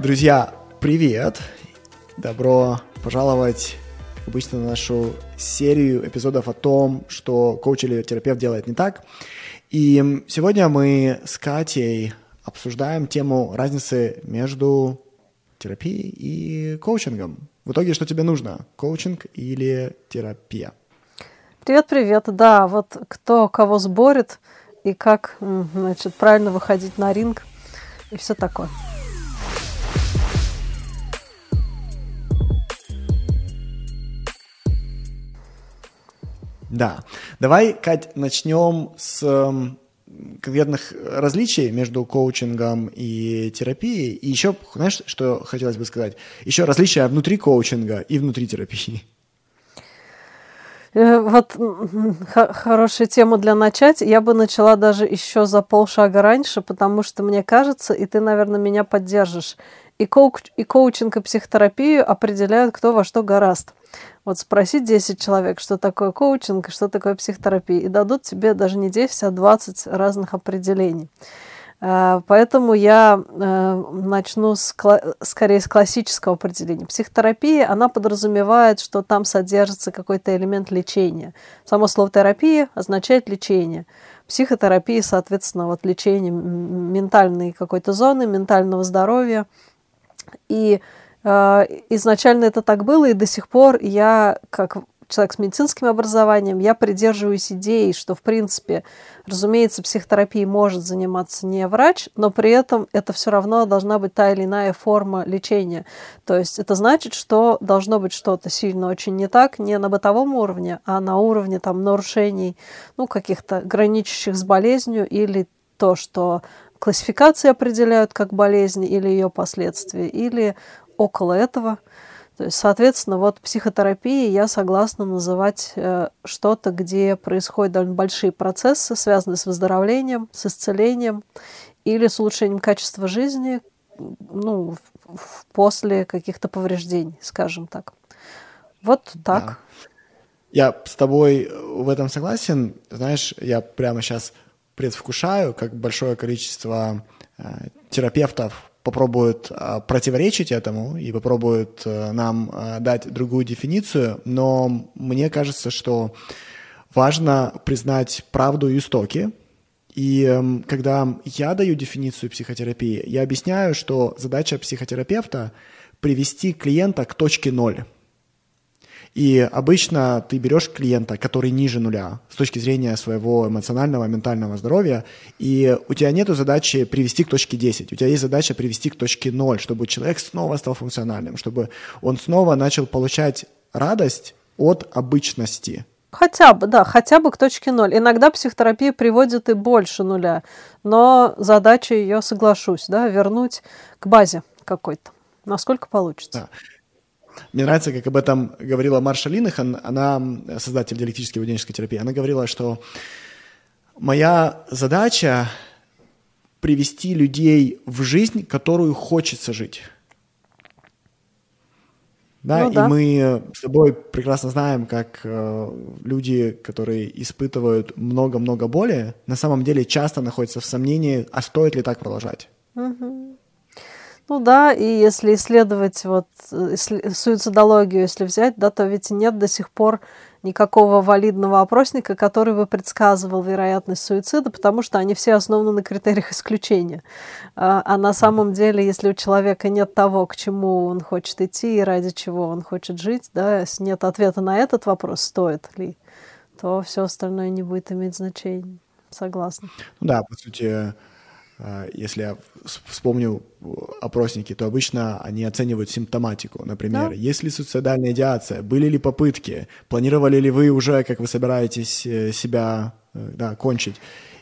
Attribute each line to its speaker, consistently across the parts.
Speaker 1: Друзья, привет! Добро пожаловать, обычно, на нашу серию эпизодов о том, что коуч или терапевт делает не так. И сегодня мы с Катей обсуждаем тему разницы между терапией и коучингом. В итоге, что тебе нужно? Коучинг или терапия?
Speaker 2: Привет-привет. Да, вот кто кого сборит и как, значит, правильно выходить на ринг и все такое.
Speaker 1: Да. Давай, Кать, начнем с эм, конкретных различий между коучингом и терапией. И еще, знаешь, что хотелось бы сказать? Еще различия внутри коучинга и внутри терапии.
Speaker 2: Э, вот хорошая тема для начать. Я бы начала даже еще за полшага раньше, потому что мне кажется, и ты, наверное, меня поддержишь, и, коуч, и коучинг, и психотерапию определяют, кто во что гораст. Вот спроси 10 человек, что такое коучинг и что такое психотерапия, и дадут тебе даже не 10, а 20 разных определений. Э, поэтому я э, начну с, скорее с классического определения. Психотерапия, она подразумевает, что там содержится какой-то элемент лечения. Само слово терапия означает лечение. Психотерапия, соответственно, вот лечение ментальной какой-то зоны, ментального здоровья. И изначально это так было, и до сих пор я, как человек с медицинским образованием, я придерживаюсь идеи, что, в принципе, разумеется, психотерапией может заниматься не врач, но при этом это все равно должна быть та или иная форма лечения. То есть это значит, что должно быть что-то сильно очень не так, не на бытовом уровне, а на уровне там, нарушений, ну, каких-то граничащих с болезнью или то, что классификации определяют как болезнь или ее последствия, или около этого – то есть, соответственно, вот психотерапией я согласна называть э, что-то, где происходят довольно большие процессы, связанные с выздоровлением, с исцелением или с улучшением качества жизни ну, после каких-то повреждений, скажем так. Вот так. Да.
Speaker 1: Я с тобой в этом согласен. Знаешь, я прямо сейчас предвкушаю, как большое количество э, терапевтов попробуют а, противоречить этому и попробуют а, нам а, дать другую дефиницию, но мне кажется, что важно признать правду и истоки. И эм, когда я даю дефиницию психотерапии, я объясняю, что задача психотерапевта – привести клиента к точке ноль – и обычно ты берешь клиента, который ниже нуля с точки зрения своего эмоционального, ментального здоровья, и у тебя нет задачи привести к точке 10, у тебя есть задача привести к точке 0, чтобы человек снова стал функциональным, чтобы он снова начал получать радость от обычности.
Speaker 2: Хотя бы, да, хотя бы к точке ноль. Иногда психотерапия приводит и больше нуля, но задача ее, соглашусь, да, вернуть к базе какой-то, насколько получится. Да.
Speaker 1: Мне нравится, как об этом говорила Марша Линахан, она создатель диалектической поведенческой терапии. Она говорила, что моя задача привести людей в жизнь, которую хочется жить. Да, ну, и да. мы с тобой прекрасно знаем, как э, люди, которые испытывают много-много боли, на самом деле часто находятся в сомнении, а стоит ли так продолжать.
Speaker 2: Угу. Ну да, и если исследовать вот суицидологию, если взять, да, то ведь нет до сих пор никакого валидного опросника, который бы предсказывал вероятность суицида, потому что они все основаны на критериях исключения. А, а на самом деле, если у человека нет того, к чему он хочет идти и ради чего он хочет жить, да, если нет ответа на этот вопрос, стоит ли, то все остальное не будет иметь значения. Согласна.
Speaker 1: Да, по сути, если я вспомню опросники, то обычно они оценивают симптоматику. Например, да. есть ли суицидальная идеация, были ли попытки, планировали ли вы уже, как вы собираетесь э, себя э, да, кончить.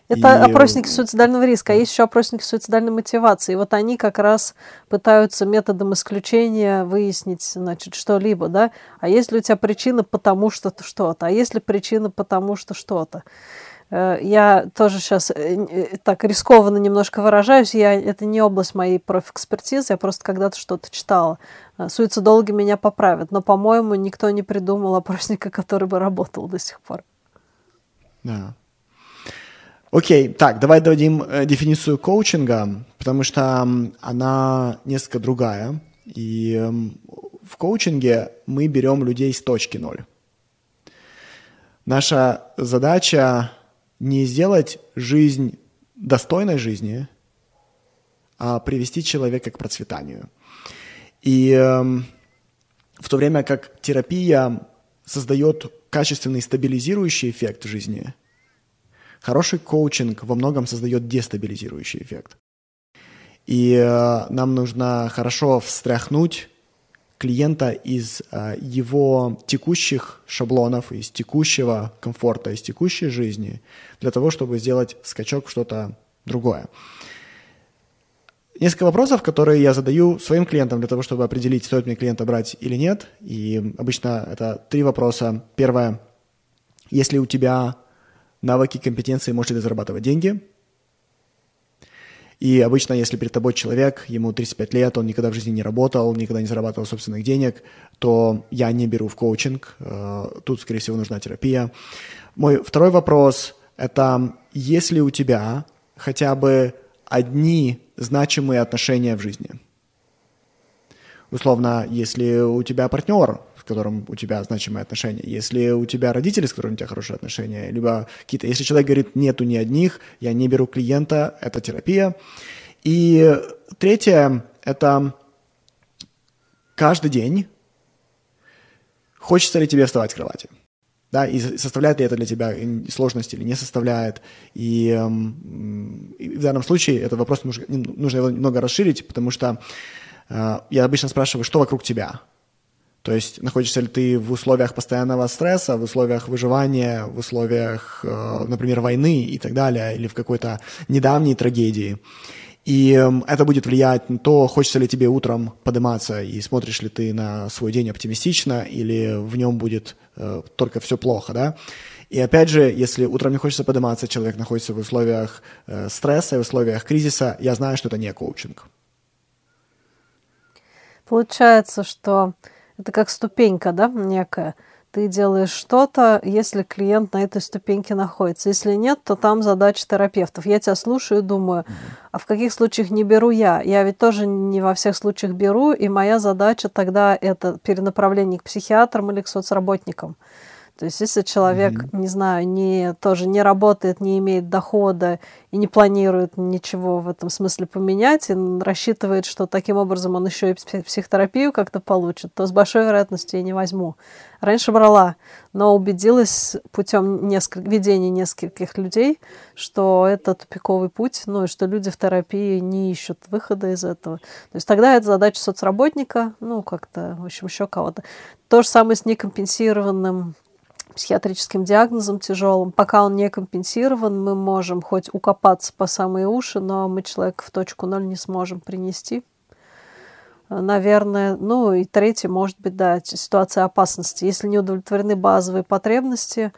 Speaker 2: Это и... опросники суицидального риска, а есть еще опросники суицидальной мотивации. И вот они как раз пытаются методом исключения выяснить, значит, что-либо, да. А есть ли у тебя причина потому что-то, что-то, а есть ли причина потому что что-то. Э, я тоже сейчас э, э, так рискованно немножко выражаюсь. Я, это не область моей профэкспертизы, я просто когда-то что-то читала. Суицидологи меня поправят, но, по-моему, никто не придумал опросника, который бы работал до сих пор.
Speaker 1: Да. Окей, так, давай дадим дефиницию коучинга, потому что она несколько другая. И в коучинге мы берем людей с точки ноль. Наша задача не сделать жизнь достойной жизни, а привести человека к процветанию. И э, в то время как терапия создает качественный стабилизирующий эффект в жизни, хороший коучинг во многом создает дестабилизирующий эффект. И э, нам нужно хорошо встряхнуть клиента из э, его текущих шаблонов, из текущего комфорта, из текущей жизни, для того, чтобы сделать скачок в что-то другое. Несколько вопросов, которые я задаю своим клиентам для того, чтобы определить, стоит мне клиента брать или нет. И обычно это три вопроса. Первое. Если у тебя навыки, компетенции, можешь ли ты зарабатывать деньги? И обычно, если перед тобой человек, ему 35 лет, он никогда в жизни не работал, никогда не зарабатывал собственных денег, то я не беру в коучинг. Э, тут, скорее всего, нужна терапия. Мой второй вопрос – это если у тебя хотя бы одни значимые отношения в жизни. Условно, если у тебя партнер, которым у тебя значимые отношения, если у тебя родители, с которыми у тебя хорошие отношения, либо какие-то... Если человек говорит, нету ни одних, я не беру клиента, это терапия. И третье – это каждый день хочется ли тебе вставать с кровати да, и составляет ли это для тебя сложность или не составляет. И, эм, и в данном случае этот вопрос нужно, нужно его немного расширить, потому что э, я обычно спрашиваю, что вокруг тебя. То есть находишься ли ты в условиях постоянного стресса, в условиях выживания, в условиях, э, например, войны и так далее, или в какой-то недавней трагедии. И эм, это будет влиять на то, хочется ли тебе утром подниматься, и смотришь ли ты на свой день оптимистично, или в нем будет э, только все плохо, да. И опять же, если утром не хочется подниматься, человек находится в условиях э, стресса, в условиях кризиса, я знаю, что это не коучинг.
Speaker 2: Получается, что это как ступенька, да, некая – ты делаешь что-то, если клиент на этой ступеньке находится. Если нет, то там задача терапевтов. Я тебя слушаю и думаю, а в каких случаях не беру я? Я ведь тоже не во всех случаях беру, и моя задача тогда это перенаправление к психиатрам или к соцработникам. То есть, если человек, mm-hmm. не знаю, не, тоже не работает, не имеет дохода и не планирует ничего в этом смысле поменять, и рассчитывает, что таким образом он еще и психотерапию как-то получит, то с большой вероятностью я не возьму. Раньше брала, но убедилась путем несколь... ведения нескольких людей, что это тупиковый путь, ну и что люди в терапии не ищут выхода из этого. То есть тогда это задача соцработника, ну как-то, в общем, еще кого-то. То же самое с некомпенсированным психиатрическим диагнозом тяжелым. Пока он не компенсирован, мы можем хоть укопаться по самые уши, но мы человека в точку ноль не сможем принести. Наверное, ну и третье, может быть, да, ситуация опасности. Если не удовлетворены базовые потребности,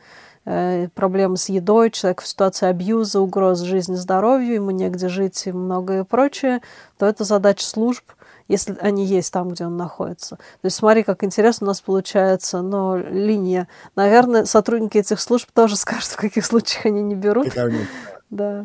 Speaker 2: э, проблемы с едой, человек в ситуации абьюза, угроз жизни, здоровью, ему негде жить и многое прочее, то это задача служб – если они есть там, где он находится. То есть смотри, как интересно у нас получается, но линия. Наверное, сотрудники этих служб тоже скажут, в каких случаях они не берут. Да.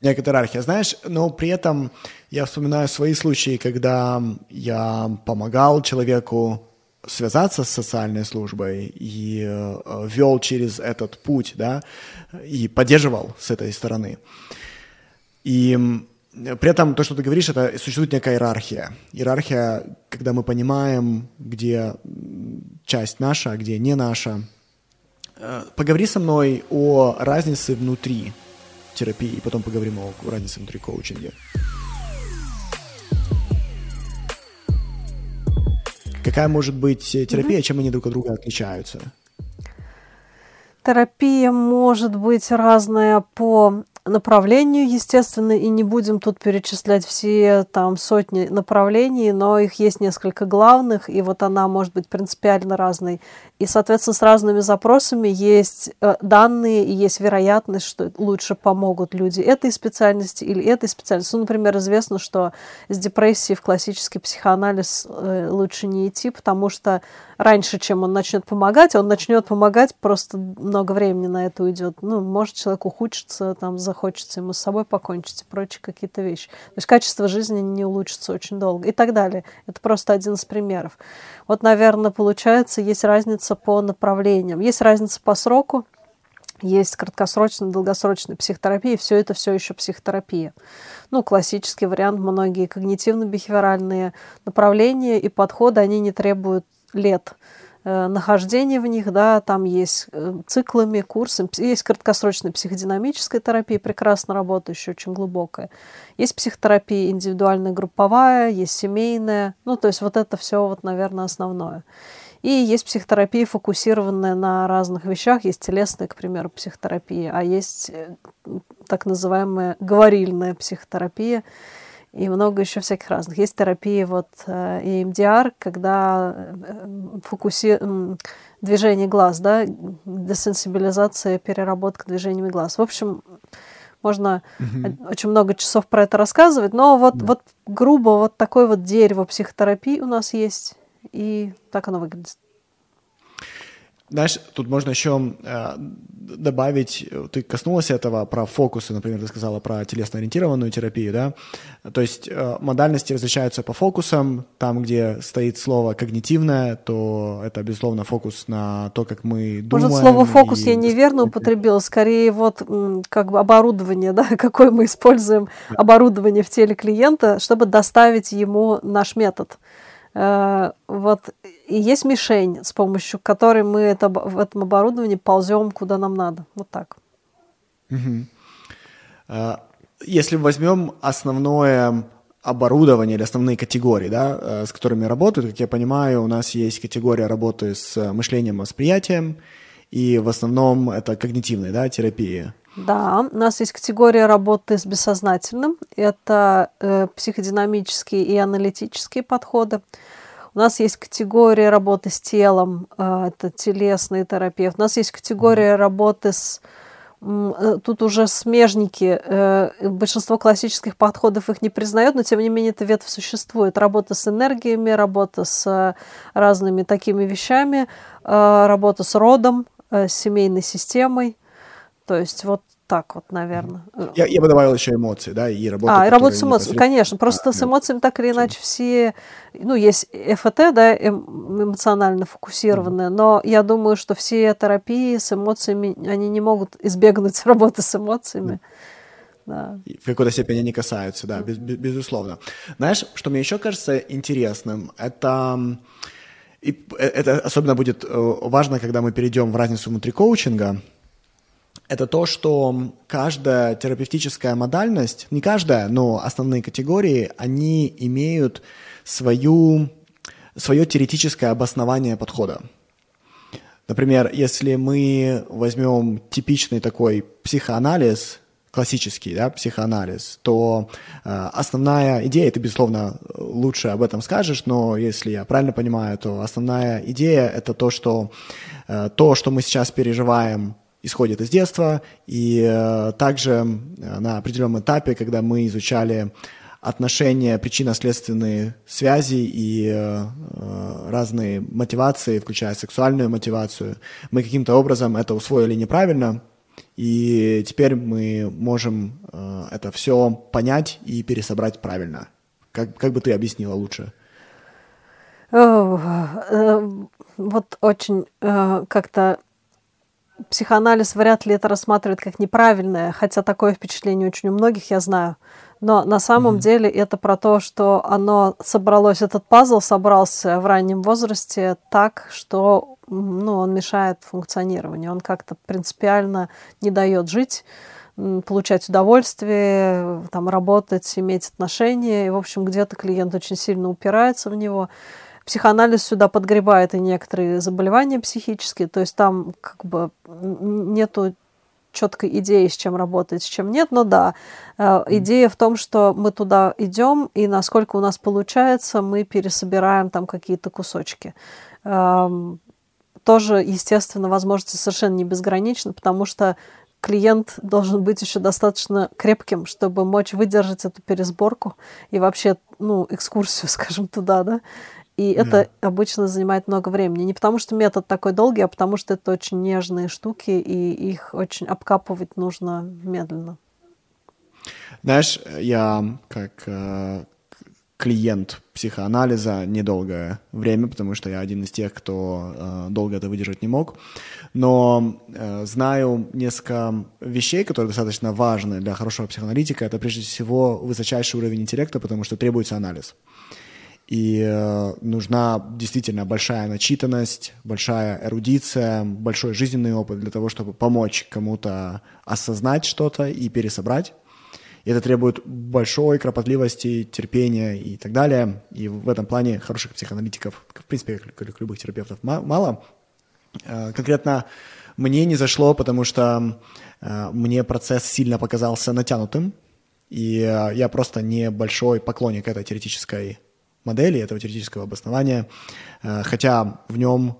Speaker 1: Некоторая иерархия, знаешь, но при этом я вспоминаю свои случаи, когда я помогал человеку связаться с социальной службой и э, вел через этот путь, да, и поддерживал с этой стороны. И при этом то, что ты говоришь, это существует некая иерархия. Иерархия, когда мы понимаем, где часть наша, а где не наша. Э, поговори со мной о разнице внутри терапии, и потом поговорим о разнице внутри коучинга. Какая может быть терапия, mm-hmm. чем они друг от друга отличаются?
Speaker 2: Терапия может быть разная по направлению, естественно, и не будем тут перечислять все там сотни направлений, но их есть несколько главных, и вот она может быть принципиально разной. И, соответственно, с разными запросами есть э, данные и есть вероятность, что лучше помогут люди этой специальности или этой специальности. Ну, например, известно, что с депрессией в классический психоанализ э, лучше не идти, потому что раньше, чем он начнет помогать, он начнет помогать, просто много времени на это уйдет. Ну, может человек ухудшится, там, захочется ему с собой покончить и прочие какие-то вещи. То есть качество жизни не улучшится очень долго и так далее. Это просто один из примеров. Вот, наверное, получается, есть разница по направлениям. Есть разница по сроку, есть краткосрочная, долгосрочная психотерапия, и все это все еще психотерапия. Ну, классический вариант, многие когнитивно-бихевиоральные направления и подходы, они не требуют лет э, нахождения в них, да, там есть э, циклами, курсы, есть краткосрочная психодинамическая терапия, прекрасно работающая, очень глубокая. Есть психотерапия индивидуальная, групповая, есть семейная, ну, то есть вот это все, вот, наверное, основное. И есть психотерапия, фокусированная на разных вещах. Есть телесная, к примеру, психотерапия, а есть э, так называемая говорильная психотерапия, и много еще всяких разных. Есть терапия вот EMDR, когда э, фокуси... движение глаз, да, десенсибилизация, переработка движениями глаз. В общем, можно mm-hmm. очень много часов про это рассказывать, но вот, mm-hmm. вот грубо вот такое вот дерево психотерапии у нас есть, и так оно выглядит.
Speaker 1: Знаешь, тут можно еще э, добавить, ты коснулась этого про фокусы, например, ты сказала про телесно-ориентированную терапию, да? То есть э, модальности различаются по фокусам. Там, где стоит слово когнитивное, то это, безусловно, фокус на то, как мы думаем.
Speaker 2: Может, слово фокус и... я неверно употребила, скорее вот как бы оборудование, да, какое мы используем оборудование в теле клиента, чтобы доставить ему наш метод. Э, вот и есть мишень, с помощью которой мы это, в этом оборудовании ползем куда нам надо. Вот так.
Speaker 1: Угу. Если возьмем основное оборудование или основные категории, да, э, с которыми работают, как я понимаю, у нас есть категория работы с мышлением, восприятием, и в основном это когнитивная да, терапия.
Speaker 2: Да, у нас есть категория работы с бессознательным. Это э, психодинамические и аналитические подходы. У нас есть категория работы с телом, э, это телесный терапевт. У нас есть категория работы с э, тут уже смежники, э, большинство классических подходов их не признает, но тем не менее эта ветвь существует. Работа с энергиями, работа с разными такими вещами, работа с родом, с семейной системой. То есть вот так вот, наверное.
Speaker 1: Я, я бы добавил еще эмоции, да, и
Speaker 2: работу. А, и работу с эмоциями, конечно. Просто а, с эмоциями так или иначе все, ну, есть ФТ, да, эм, эмоционально фокусированные, mm-hmm. но я думаю, что все терапии с эмоциями, они не могут избегнуть работы с эмоциями.
Speaker 1: Mm-hmm. Да. В какой-то степени они касаются, да, без, без, безусловно. Знаешь, что мне еще кажется интересным, это и э, это особенно будет э, важно, когда мы перейдем в разницу внутри коучинга, это то, что каждая терапевтическая модальность, не каждая, но основные категории, они имеют свою, свое теоретическое обоснование подхода. Например, если мы возьмем типичный такой психоанализ, классический да, психоанализ, то э, основная идея, ты, безусловно, лучше об этом скажешь, но если я правильно понимаю, то основная идея – это то, что э, то, что мы сейчас переживаем исходит из детства, и э, также э, на определенном этапе, когда мы изучали отношения, причинно-следственные связи и э, разные мотивации, включая сексуальную мотивацию, мы каким-то образом это усвоили неправильно, и теперь мы можем это все понять и пересобрать правильно. Как, как бы ты объяснила лучше?
Speaker 2: Вот очень как-то психоанализ вряд ли это рассматривает как неправильное, хотя такое впечатление очень у многих, я знаю. Но на самом mm-hmm. деле это про то, что оно собралось, этот пазл собрался в раннем возрасте так, что ну, он мешает функционированию, он как-то принципиально не дает жить получать удовольствие, там, работать, иметь отношения. И, в общем, где-то клиент очень сильно упирается в него. Психоанализ сюда подгребает и некоторые заболевания психические, то есть там как бы нету четкой идеи, с чем работать, с чем нет, но да, э, идея в том, что мы туда идем, и насколько у нас получается, мы пересобираем там какие-то кусочки. Эм, тоже, естественно, возможности совершенно не безграничны, потому что клиент должен быть еще достаточно крепким, чтобы мочь выдержать эту пересборку и вообще, ну, экскурсию, скажем, туда, да. И mm. это обычно занимает много времени. Не потому что метод такой долгий, а потому что это очень нежные штуки, и их очень обкапывать нужно медленно.
Speaker 1: Знаешь, я как э, клиент психоанализа недолгое время, потому что я один из тех, кто э, долго это выдержать не мог. Но э, знаю несколько вещей, которые достаточно важны для хорошего психоаналитика. Это прежде всего высочайший уровень интеллекта, потому что требуется анализ. И э, нужна действительно большая начитанность, большая эрудиция, большой жизненный опыт для того, чтобы помочь кому-то осознать что-то и пересобрать. И это требует большой кропотливости, терпения и так далее. И в этом плане хороших психоаналитиков, в принципе, как любых терапевтов, мало. Э, конкретно мне не зашло, потому что э, мне процесс сильно показался натянутым, и я просто не большой поклонник этой теоретической модели, этого теоретического обоснования, хотя в нем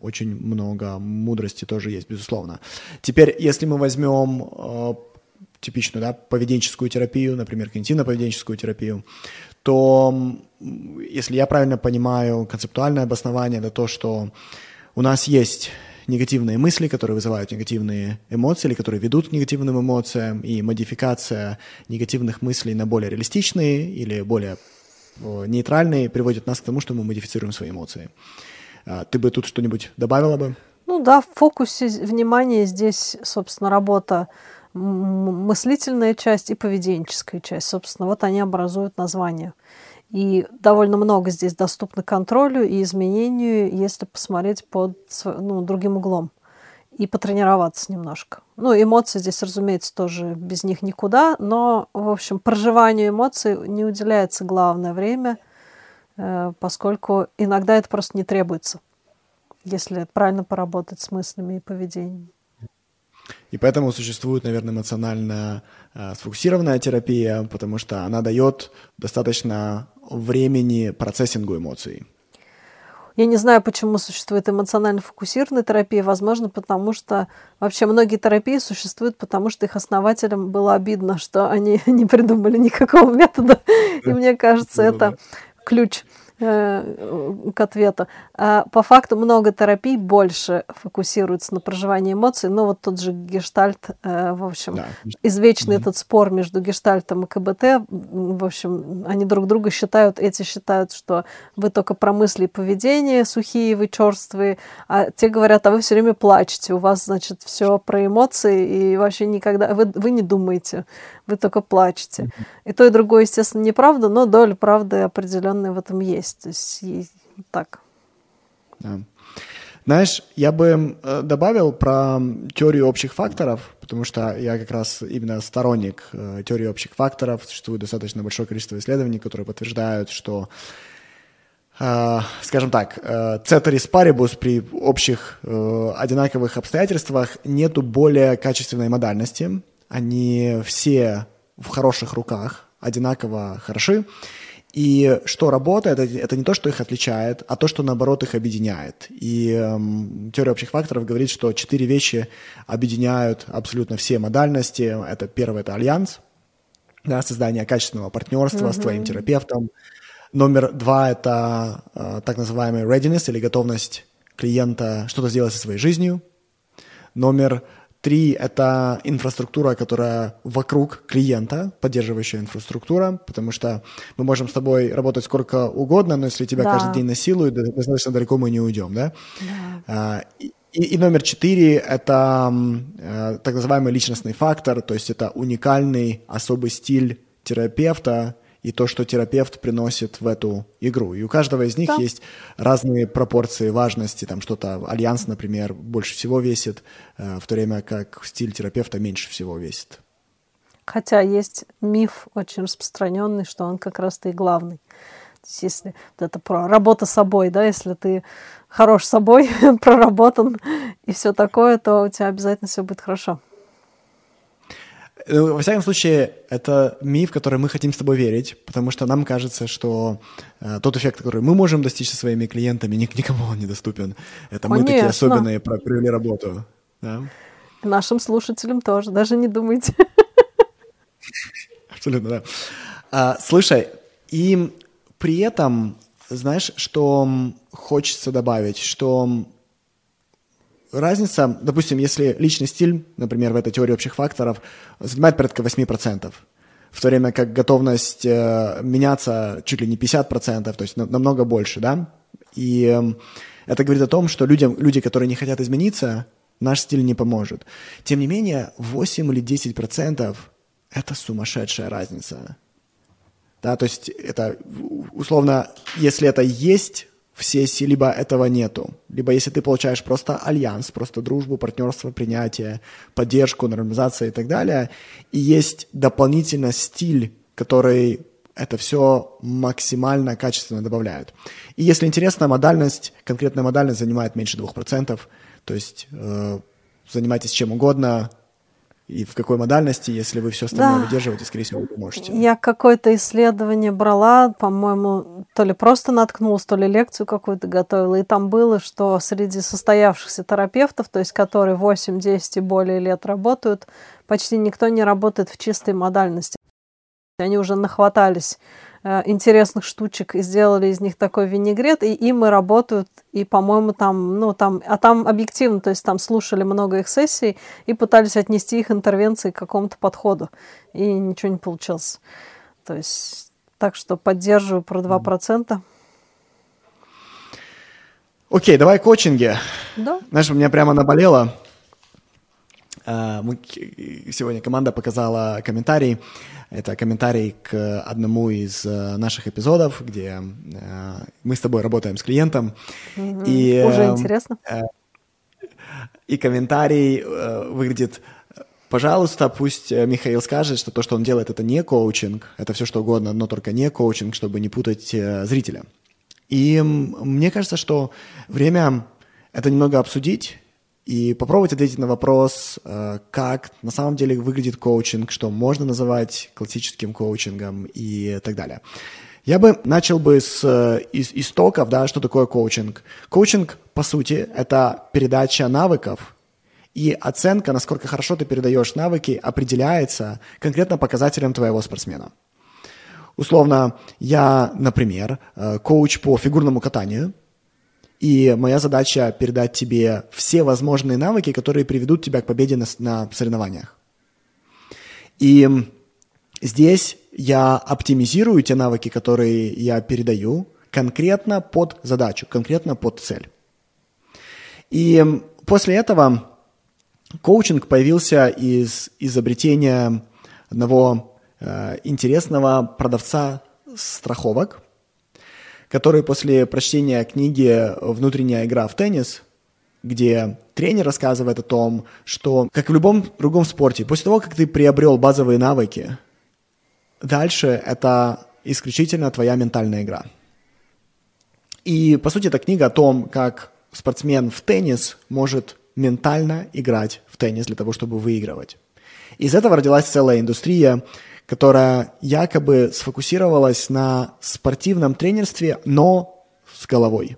Speaker 1: очень много мудрости тоже есть, безусловно. Теперь, если мы возьмем типичную да, поведенческую терапию, например, когнитивно-поведенческую терапию, то, если я правильно понимаю, концептуальное обоснование это то, что у нас есть негативные мысли, которые вызывают негативные эмоции или которые ведут к негативным эмоциям, и модификация негативных мыслей на более реалистичные или более нейтральные приводит нас к тому, что мы модифицируем свои эмоции. А, ты бы тут что-нибудь добавила бы?
Speaker 2: Ну да, в фокусе внимания здесь, собственно, работа мыслительная часть и поведенческая часть. Собственно, вот они образуют название. И довольно много здесь доступно контролю и изменению, если посмотреть под ну, другим углом и потренироваться немножко. Ну, эмоции здесь, разумеется, тоже без них никуда, но, в общем, проживанию эмоций не уделяется главное время, э, поскольку иногда это просто не требуется, если правильно поработать с мыслями и поведением.
Speaker 1: И поэтому существует, наверное, эмоционально э, сфокусированная терапия, потому что она дает достаточно времени процессингу эмоций.
Speaker 2: Я не знаю, почему существует эмоционально фокусированная терапия. Возможно, потому что вообще многие терапии существуют, потому что их основателям было обидно, что они не придумали никакого метода. И мне кажется, это ключ к ответу. А по факту много терапий больше фокусируется на проживании эмоций, но вот тот же гештальт, э, в общем, да. извечный mm-hmm. этот спор между гештальтом и КБТ, в общем, они друг друга считают, эти считают, что вы только про мысли и поведение сухие, вы черствые, а те говорят, а вы все время плачете, у вас, значит, все про эмоции, и вообще никогда, вы, вы не думаете, вы только плачете. И то, и другое, естественно, неправда, но доля правды определенная в этом есть. То есть так.
Speaker 1: Да. Знаешь, я бы э, добавил про теорию общих факторов, потому что я как раз именно сторонник э, теории общих факторов. Существует достаточно большое количество исследований, которые подтверждают, что Uh, скажем так, ceteris paribus при общих одинаковых обстоятельствах нету более качественной модальности, они все в хороших руках, одинаково хороши. И что работает, это, не то, что их отличает, а то, что наоборот их объединяет. И эм, теория общих факторов говорит, что четыре вещи объединяют абсолютно все модальности. Это первое это альянс, да, создание качественного партнерства mm-hmm. с твоим терапевтом. Номер два это э, так называемый readiness или готовность клиента что-то сделать со своей жизнью. Номер Три — это инфраструктура, которая вокруг клиента, поддерживающая инфраструктура, потому что мы можем с тобой работать сколько угодно, но если тебя да. каждый день насилуют, достаточно далеко мы не уйдем, да? да. А, и, и номер четыре — это э, так называемый личностный фактор, то есть это уникальный особый стиль терапевта, и то, что терапевт приносит в эту игру. И у каждого из них да. есть разные пропорции важности. Там что-то, альянс, например, больше всего весит, э, в то время как стиль терапевта меньше всего весит.
Speaker 2: Хотя есть миф очень распространенный, что он как раз-то и главный. если это про работа с собой, да, если ты хорош собой, проработан и все такое, то у тебя обязательно все будет хорошо.
Speaker 1: Ну, во всяком случае, это миф, в который мы хотим с тобой верить, потому что нам кажется, что э, тот эффект, который мы можем достичь со своими клиентами, ник- никому он недоступен. Это Конечно. мы такие особенные, провели работу. Да?
Speaker 2: Нашим слушателям тоже, даже не думайте.
Speaker 1: Абсолютно, да. А, слушай, и при этом, знаешь, что хочется добавить, что разница, допустим, если личный стиль, например, в этой теории общих факторов, занимает порядка 8%, в то время как готовность э, меняться чуть ли не 50%, то есть на, намного больше, да? И э, это говорит о том, что людям, люди, которые не хотят измениться, наш стиль не поможет. Тем не менее, 8 или 10% – это сумасшедшая разница. Да, то есть это условно, если это есть в сессии, либо этого нету. Либо если ты получаешь просто альянс, просто дружбу, партнерство, принятие, поддержку, нормализация и так далее, и есть дополнительно стиль, который это все максимально качественно добавляет. И если интересно, модальность, конкретная модальность занимает меньше 2%, то есть э, занимайтесь чем угодно, и в какой модальности, если вы все остальное да. выдерживаете, скорее всего, вы можете.
Speaker 2: Я какое-то исследование брала, по-моему, то ли просто наткнулась, то ли лекцию какую-то готовила, и там было, что среди состоявшихся терапевтов, то есть которые 8, 10 и более лет работают, почти никто не работает в чистой модальности. Они уже нахватались Э, интересных штучек и сделали из них такой винегрет, и им и работают, и, по-моему, там, ну, там, а там объективно, то есть там слушали много их сессий и пытались отнести их интервенции к какому-то подходу, и ничего не получилось. То есть, так что поддерживаю про 2%.
Speaker 1: Окей, давай коучинги.
Speaker 2: Да.
Speaker 1: Знаешь, у меня прямо наболело. Э, мы, сегодня команда показала комментарий. Это комментарий к одному из э, наших эпизодов, где э, мы с тобой работаем с клиентом.
Speaker 2: Угу. И, Уже интересно.
Speaker 1: И комментарий выглядит Пожалуйста, пусть Михаил скажет, что то, что он делает, это не коучинг, это все что угодно, но только не коучинг, чтобы не путать зрителя. И мне кажется, что время это немного обсудить, и попробовать ответить на вопрос, э, как на самом деле выглядит коучинг, что можно называть классическим коучингом и так далее. Я бы начал бы с э, из, истоков, да, что такое коучинг. Коучинг, по сути, это передача навыков, и оценка, насколько хорошо ты передаешь навыки, определяется конкретно показателем твоего спортсмена. Условно, я, например, э, коуч по фигурному катанию – и моя задача передать тебе все возможные навыки, которые приведут тебя к победе на, на соревнованиях. И здесь я оптимизирую те навыки, которые я передаю, конкретно под задачу, конкретно под цель. И после этого коучинг появился из изобретения одного э, интересного продавца страховок, который после прочтения книги «Внутренняя игра в теннис», где тренер рассказывает о том, что, как в любом другом спорте, после того, как ты приобрел базовые навыки, дальше это исключительно твоя ментальная игра. И, по сути, это книга о том, как спортсмен в теннис может ментально играть в теннис для того, чтобы выигрывать. Из этого родилась целая индустрия, которая якобы сфокусировалась на спортивном тренерстве, но с головой.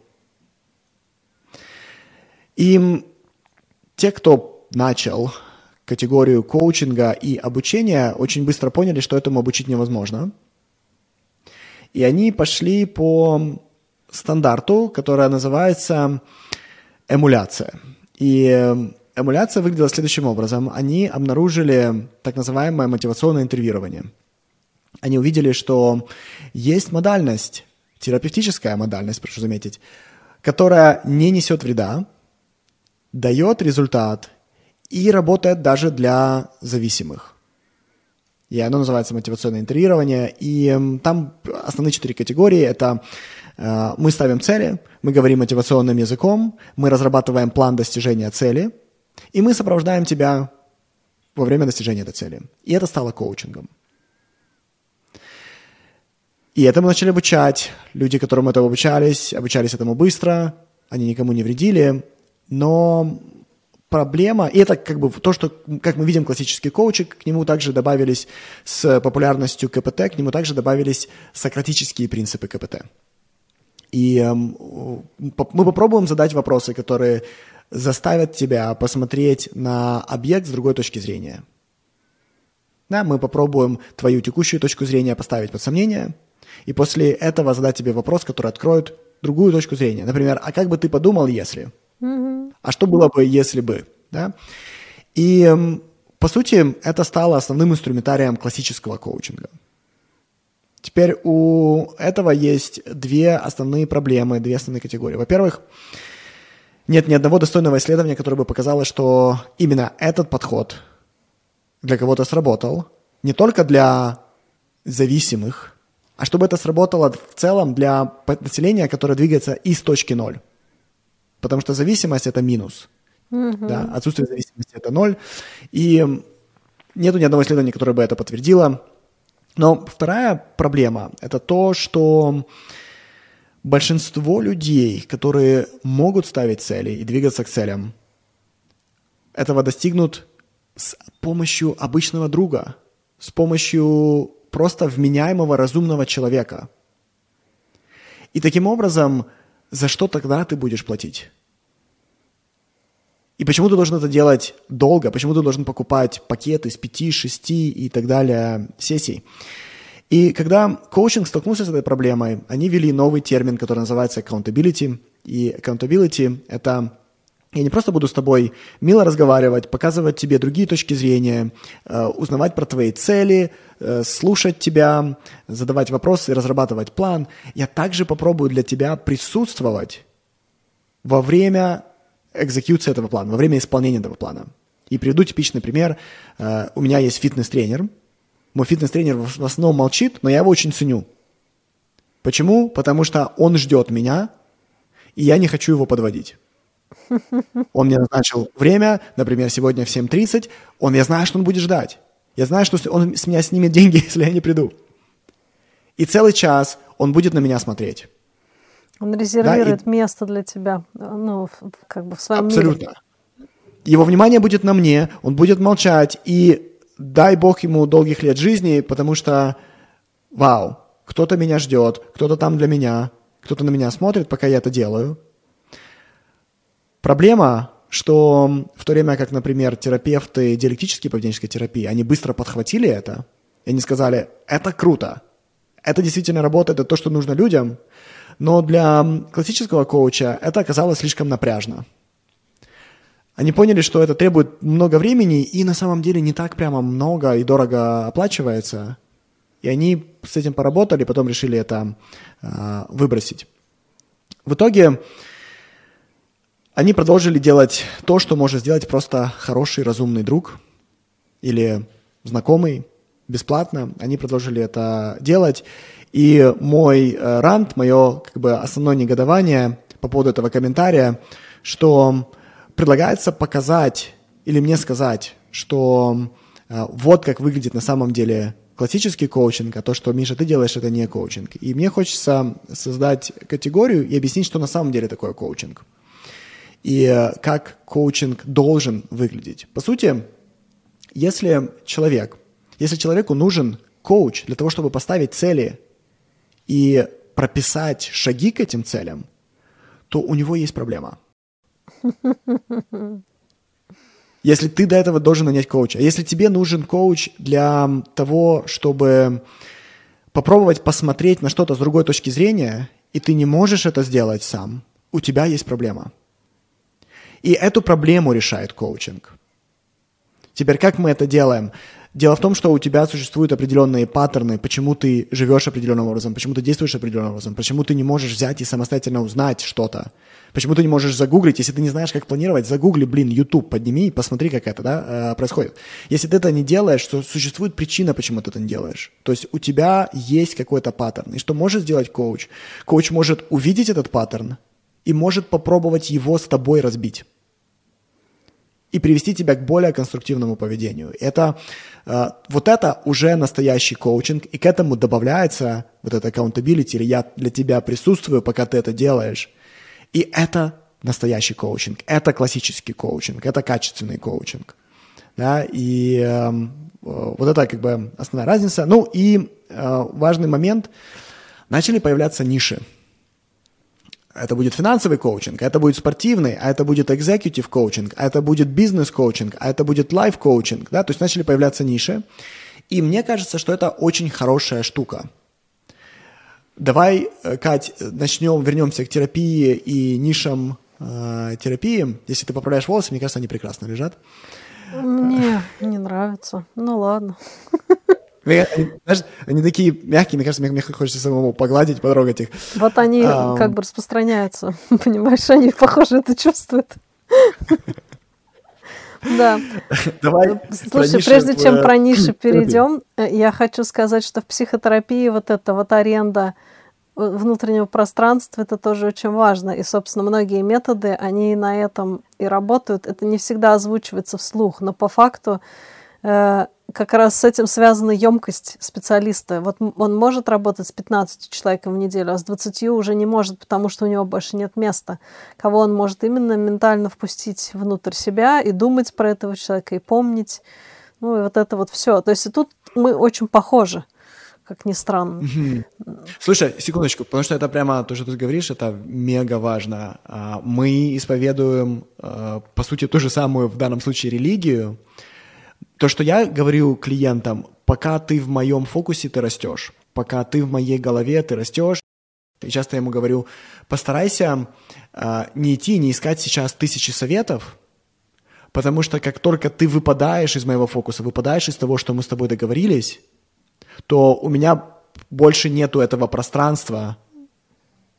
Speaker 1: И те, кто начал категорию коучинга и обучения, очень быстро поняли, что этому обучить невозможно. И они пошли по стандарту, которая называется эмуляция. И Эмуляция выглядела следующим образом. Они обнаружили так называемое мотивационное интервьюирование. Они увидели, что есть модальность, терапевтическая модальность, прошу заметить, которая не несет вреда, дает результат и работает даже для зависимых. И оно называется мотивационное интервьюирование. И там основные четыре категории – это мы ставим цели, мы говорим мотивационным языком, мы разрабатываем план достижения цели – и мы сопровождаем тебя во время достижения этой цели. И это стало коучингом. И этому начали обучать. Люди, которым это обучались, обучались этому быстро, они никому не вредили, но проблема, и это как бы то, что, как мы видим, классический коучинг, к нему также добавились с популярностью КПТ, к нему также добавились сократические принципы КПТ. И э, мы попробуем задать вопросы, которые заставят тебя посмотреть на объект с другой точки зрения. Да, мы попробуем твою текущую точку зрения поставить под сомнение, и после этого задать тебе вопрос, который откроет другую точку зрения. Например, а как бы ты подумал, если? А что было бы, если бы? Да? И, по сути, это стало основным инструментарием классического коучинга. Теперь у этого есть две основные проблемы, две основные категории. Во-первых, нет ни одного достойного исследования, которое бы показало, что именно этот подход для кого-то сработал, не только для зависимых, а чтобы это сработало в целом для населения, которое двигается из точки ноль. Потому что зависимость – это минус. Mm-hmm. Да, отсутствие зависимости – это ноль. И нету ни одного исследования, которое бы это подтвердило. Но вторая проблема – это то, что большинство людей, которые могут ставить цели и двигаться к целям, этого достигнут с помощью обычного друга, с помощью просто вменяемого, разумного человека. И таким образом, за что тогда ты будешь платить? И почему ты должен это делать долго? Почему ты должен покупать пакеты с 5, 6 и так далее сессий? И когда коучинг столкнулся с этой проблемой, они ввели новый термин, который называется accountability. И accountability – это я не просто буду с тобой мило разговаривать, показывать тебе другие точки зрения, э, узнавать про твои цели, э, слушать тебя, задавать вопросы, разрабатывать план. Я также попробую для тебя присутствовать во время экзекьюции этого плана, во время исполнения этого плана. И приведу типичный пример. Э, у меня есть фитнес-тренер. Мой фитнес-тренер в основном молчит, но я его очень ценю. Почему? Потому что он ждет меня, и я не хочу его подводить. Он мне назначил время, например, сегодня в 7.30. Он, я знаю, что он будет ждать. Я знаю, что он с меня снимет деньги, если я не приду. И целый час он будет на меня смотреть.
Speaker 2: Он резервирует да, и... место для тебя, ну, как бы в своем
Speaker 1: Абсолютно. Мире. Его внимание будет на мне, он будет молчать, и дай бог ему долгих лет жизни, потому что, вау, кто-то меня ждет, кто-то там для меня, кто-то на меня смотрит, пока я это делаю – Проблема, что в то время как, например, терапевты диалектической поведенческой терапии, они быстро подхватили это, и они сказали, это круто, это действительно работает, это то, что нужно людям, но для классического коуча это оказалось слишком напряжно. Они поняли, что это требует много времени и на самом деле не так прямо много и дорого оплачивается. И они с этим поработали, потом решили это э, выбросить. В итоге они продолжили делать то, что может сделать просто хороший, разумный друг или знакомый бесплатно. Они продолжили это делать. И мой э, рант, мое как бы основное негодование по поводу этого комментария, что предлагается показать или мне сказать, что э, вот как выглядит на самом деле классический коучинг, а то, что, Миша, ты делаешь, это не коучинг. И мне хочется создать категорию и объяснить, что на самом деле такое коучинг и э, как коучинг должен выглядеть. По сути, если человек, если человеку нужен коуч для того, чтобы поставить цели и прописать шаги к этим целям, то у него есть проблема. Если ты до этого должен нанять коуча, если тебе нужен коуч для того, чтобы попробовать посмотреть на что-то с другой точки зрения, и ты не можешь это сделать сам, у тебя есть проблема. И эту проблему решает коучинг. Теперь как мы это делаем? Дело в том, что у тебя существуют определенные паттерны, почему ты живешь определенным образом, почему ты действуешь определенным образом, почему ты не можешь взять и самостоятельно узнать что-то, почему ты не можешь загуглить, если ты не знаешь, как планировать, загугли, блин, YouTube, подними и посмотри, как это да, э, происходит. Если ты это не делаешь, то существует причина, почему ты это не делаешь. То есть у тебя есть какой-то паттерн. И что может сделать коуч? Коуч может увидеть этот паттерн и может попробовать его с тобой разбить. И привести тебя к более конструктивному поведению. Это, э, вот это уже настоящий коучинг, и к этому добавляется вот это accountability, или я для тебя присутствую, пока ты это делаешь. И это настоящий коучинг, это классический коучинг, это качественный коучинг. Да, и э, вот это как бы основная разница. Ну и э, важный момент, начали появляться ниши. Это будет финансовый коучинг, это будет спортивный, а это будет executive коучинг, а это будет бизнес-коучинг, а это будет лайф-коучинг. Да? То есть начали появляться ниши. И мне кажется, что это очень хорошая штука. Давай, э, Кать, начнем, вернемся к терапии и нишам э, терапии. Если ты поправляешь волосы, мне кажется, они прекрасно лежат.
Speaker 2: Мне не нравится. Ну ладно.
Speaker 1: Они, знаешь, они такие мягкие, мне кажется, мне, мне хочется самому погладить, потрогать их.
Speaker 2: Вот они а, как бы распространяются, понимаешь, они, похоже, это чувствуют. Да.
Speaker 1: Давай.
Speaker 2: Ну, слушай, прежде чем про ниши перейдем, э, я хочу сказать, что в психотерапии вот эта вот аренда внутреннего пространства это тоже очень важно. И, собственно, многие методы, они на этом и работают. Это не всегда озвучивается вслух, но по факту э, как раз с этим связана емкость специалиста. Вот он может работать с 15 человеком в неделю, а с 20 уже не может, потому что у него больше нет места. Кого он может именно ментально впустить внутрь себя и думать про этого человека, и помнить. Ну и вот это вот все. То есть и тут мы очень похожи как ни странно.
Speaker 1: Слушай, секундочку, потому что это прямо то, что ты говоришь, это мега важно. А, мы исповедуем, а, по сути, ту же самую в данном случае религию, то, что я говорю клиентам, пока ты в моем фокусе, ты растешь. Пока ты в моей голове, ты растешь. И часто я ему говорю, постарайся э, не идти, не искать сейчас тысячи советов, потому что как только ты выпадаешь из моего фокуса, выпадаешь из того, что мы с тобой договорились, то у меня больше нету этого пространства,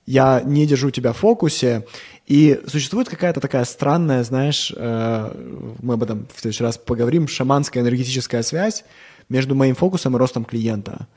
Speaker 1: я не держу тебя в фокусе, и существует какая-то такая странная, знаешь, э, мы об этом в следующий раз поговорим, шаманская энергетическая связь между моим фокусом и ростом клиента.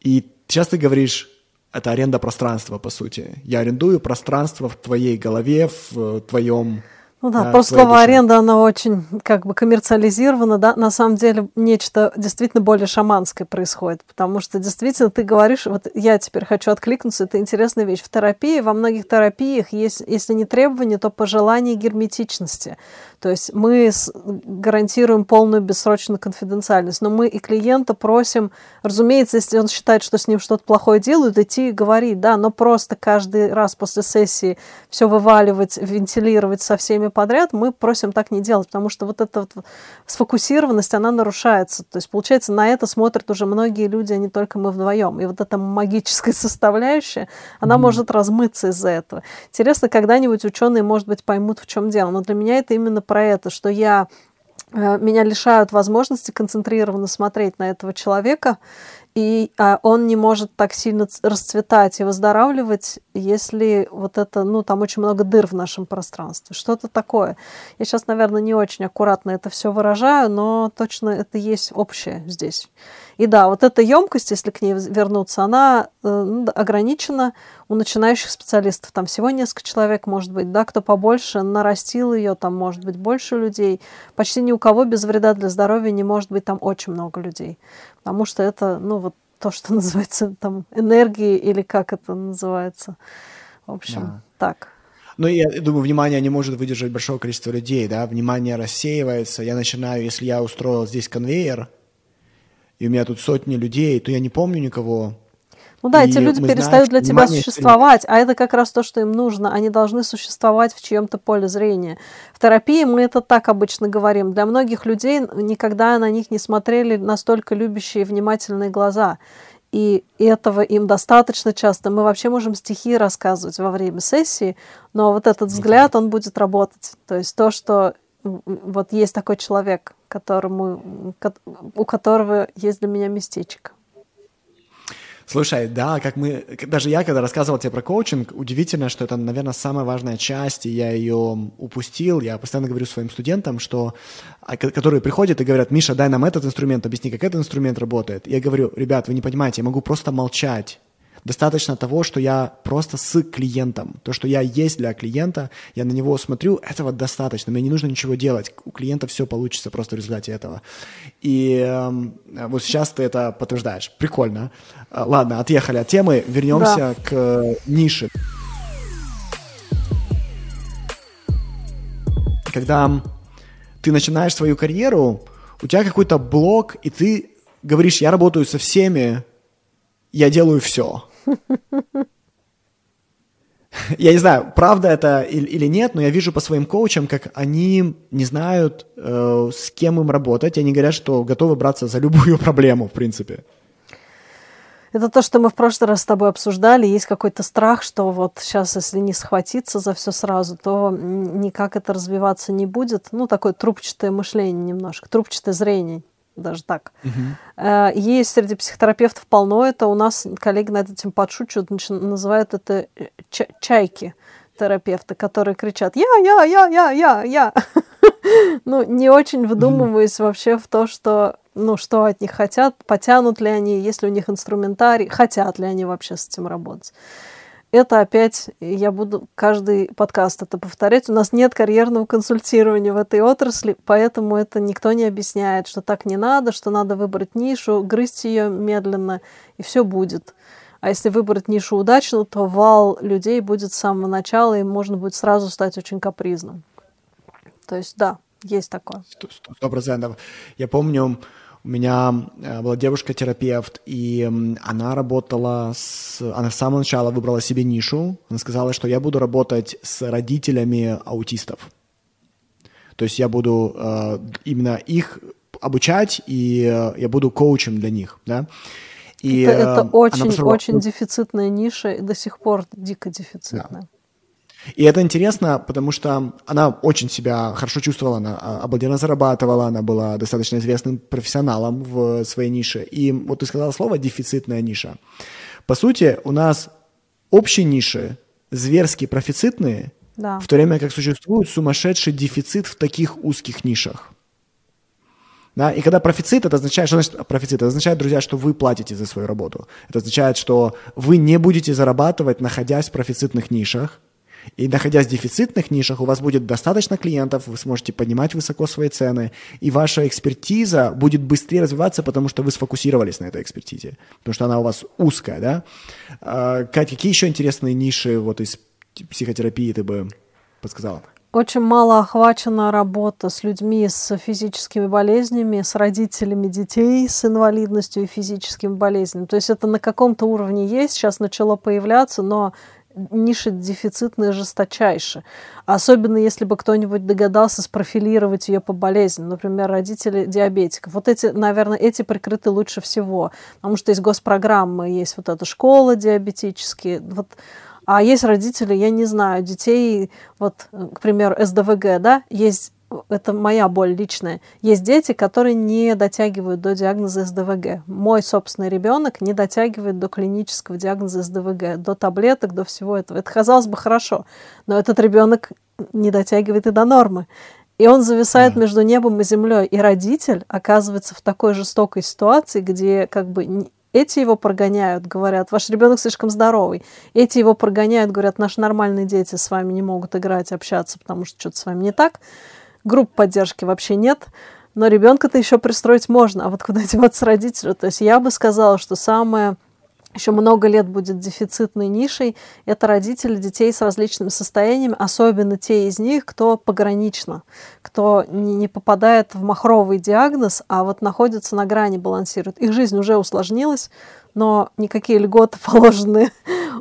Speaker 1: И сейчас ты говоришь, это аренда пространства, по сути. Я арендую пространство в твоей голове, в твоем
Speaker 2: ну да, просто слово аренда, она очень как бы коммерциализирована, да, на самом деле нечто действительно более шаманское происходит, потому что действительно ты говоришь, вот я теперь хочу откликнуться, это интересная вещь. В терапии, во многих терапиях есть, если не требования, то пожелание герметичности. То есть мы гарантируем полную бессрочную конфиденциальность, но мы и клиента просим, разумеется, если он считает, что с ним что-то плохое делают, идти и говорить, да, но просто каждый раз после сессии все вываливать, вентилировать со всеми подряд, мы просим так не делать, потому что вот эта вот сфокусированность, она нарушается. То есть, получается, на это смотрят уже многие люди, а не только мы вдвоем. И вот эта магическая составляющая, она mm-hmm. может размыться из-за этого. Интересно, когда-нибудь ученые, может быть, поймут, в чем дело. Но для меня это именно про это, что я э, меня лишают возможности концентрированно смотреть на этого человека, и а, он не может так сильно расцветать и выздоравливать, если вот это, ну, там очень много дыр в нашем пространстве. Что-то такое. Я сейчас, наверное, не очень аккуратно это все выражаю, но точно это есть общее здесь. И да, вот эта емкость, если к ней вернуться, она э, ну, ограничена у начинающих специалистов. Там всего несколько человек, может быть, да, кто побольше нарастил ее, там может быть больше людей. Почти ни у кого без вреда для здоровья не может быть там очень много людей. Потому что это, ну, вот то, что называется там энергией или как это называется. В общем, да. так.
Speaker 1: Ну, я думаю, внимание не может выдержать большого количества людей, да, внимание рассеивается. Я начинаю, если я устроил здесь конвейер, и у меня тут сотни людей, то я не помню никого.
Speaker 2: Ну да, и эти люди перестают знаем, для тебя существовать, а это как раз то, что им нужно. Они должны существовать в чьем-то поле зрения. В терапии мы это так обычно говорим. Для многих людей никогда на них не смотрели настолько любящие и внимательные глаза. И этого им достаточно часто. Мы вообще можем стихи рассказывать во время сессии, но вот этот взгляд, он будет работать. То есть то, что вот есть такой человек, которому, у которого есть для меня местечко.
Speaker 1: Слушай, да, как мы, даже я, когда рассказывал тебе про коучинг, удивительно, что это, наверное, самая важная часть, и я ее упустил. Я постоянно говорю своим студентам, что, а, которые приходят и говорят, Миша, дай нам этот инструмент, объясни, как этот инструмент работает. Я говорю, ребят, вы не понимаете, я могу просто молчать, Достаточно того, что я просто с клиентом. То, что я есть для клиента, я на него смотрю, этого достаточно. Мне не нужно ничего делать. У клиента все получится просто в результате этого. И э, вот сейчас ты это подтверждаешь. Прикольно. Э, ладно, отъехали от темы. Вернемся да. к нише. Когда ты начинаешь свою карьеру, у тебя какой-то блок, и ты говоришь, я работаю со всеми, я делаю все. Я не знаю, правда это или нет, но я вижу по своим коучам, как они не знают, э, с кем им работать. Они говорят, что готовы браться за любую проблему, в принципе.
Speaker 2: Это то, что мы в прошлый раз с тобой обсуждали. Есть какой-то страх, что вот сейчас, если не схватиться за все сразу, то никак это развиваться не будет. Ну, такое трубчатое мышление немножко, трубчатое зрение даже так. Uh-huh. Есть среди психотерапевтов полно это. У нас коллеги над этим подшучивают, называют это э, чайки терапевты, которые кричат «я, я, я, я, я, я». ну, не очень вдумываясь вообще в то, что, ну, что от них хотят, потянут ли они, есть ли у них инструментарий, хотят ли они вообще с этим работать это опять, я буду каждый подкаст это повторять, у нас нет карьерного консультирования в этой отрасли, поэтому это никто не объясняет, что так не надо, что надо выбрать нишу, грызть ее медленно, и все будет. А если выбрать нишу удачно, то вал людей будет с самого начала, и можно будет сразу стать очень капризным. То есть, да, есть такое.
Speaker 1: Сто процентов. Я помню, у меня э, была девушка-терапевт, и она работала с... Она с самого начала выбрала себе нишу. Она сказала, что я буду работать с родителями аутистов. То есть я буду э, именно их обучать, и э, я буду коучем для них, да.
Speaker 2: И, это, это очень, посмотрела... очень дефицитная ниша, и до сих пор дико дефицитная. Да.
Speaker 1: И это интересно, потому что она очень себя хорошо чувствовала, она а, обалденно зарабатывала, она была достаточно известным профессионалом в своей нише. И вот ты сказала слово «дефицитная ниша». По сути, у нас общие ниши зверски профицитные, да. в то время как существует сумасшедший дефицит в таких узких нишах. Да? И когда профицит, это означает, что значит профицит? Это означает, друзья, что вы платите за свою работу. Это означает, что вы не будете зарабатывать, находясь в профицитных нишах, и находясь в дефицитных нишах, у вас будет достаточно клиентов, вы сможете поднимать высоко свои цены, и ваша экспертиза будет быстрее развиваться, потому что вы сфокусировались на этой экспертизе, потому что она у вас узкая, да? А, Кать, какие еще интересные ниши вот из психотерапии ты бы подсказала?
Speaker 2: Очень мало охвачена работа с людьми с физическими болезнями, с родителями детей с инвалидностью и физическими болезнями. То есть это на каком-то уровне есть, сейчас начало появляться, но ниша дефицитная жесточайше. Особенно если бы кто-нибудь догадался спрофилировать ее по болезни. Например, родители диабетиков. Вот эти, наверное, эти прикрыты лучше всего. Потому что есть госпрограммы, есть вот эта школа диабетические. Вот а есть родители, я не знаю, детей, вот, к примеру, СДВГ, да, есть это моя боль личная. Есть дети, которые не дотягивают до диагноза СДВГ. Мой собственный ребенок не дотягивает до клинического диагноза СДВГ, до таблеток, до всего этого. Это казалось бы хорошо, но этот ребенок не дотягивает и до нормы. И он зависает да. между небом и землей. И родитель оказывается в такой жестокой ситуации, где как бы эти его прогоняют, говорят, ваш ребенок слишком здоровый. Эти его прогоняют, говорят, наши нормальные дети с вами не могут играть, общаться, потому что что-то с вами не так групп поддержки вообще нет, но ребенка-то еще пристроить можно, а вот куда деваться родителю? То есть я бы сказала, что самое еще много лет будет дефицитной нишей, это родители детей с различными состояниями, особенно те из них, кто погранично, кто не попадает в махровый диагноз, а вот находится на грани, балансирует. Их жизнь уже усложнилась, но никакие льготы положенные,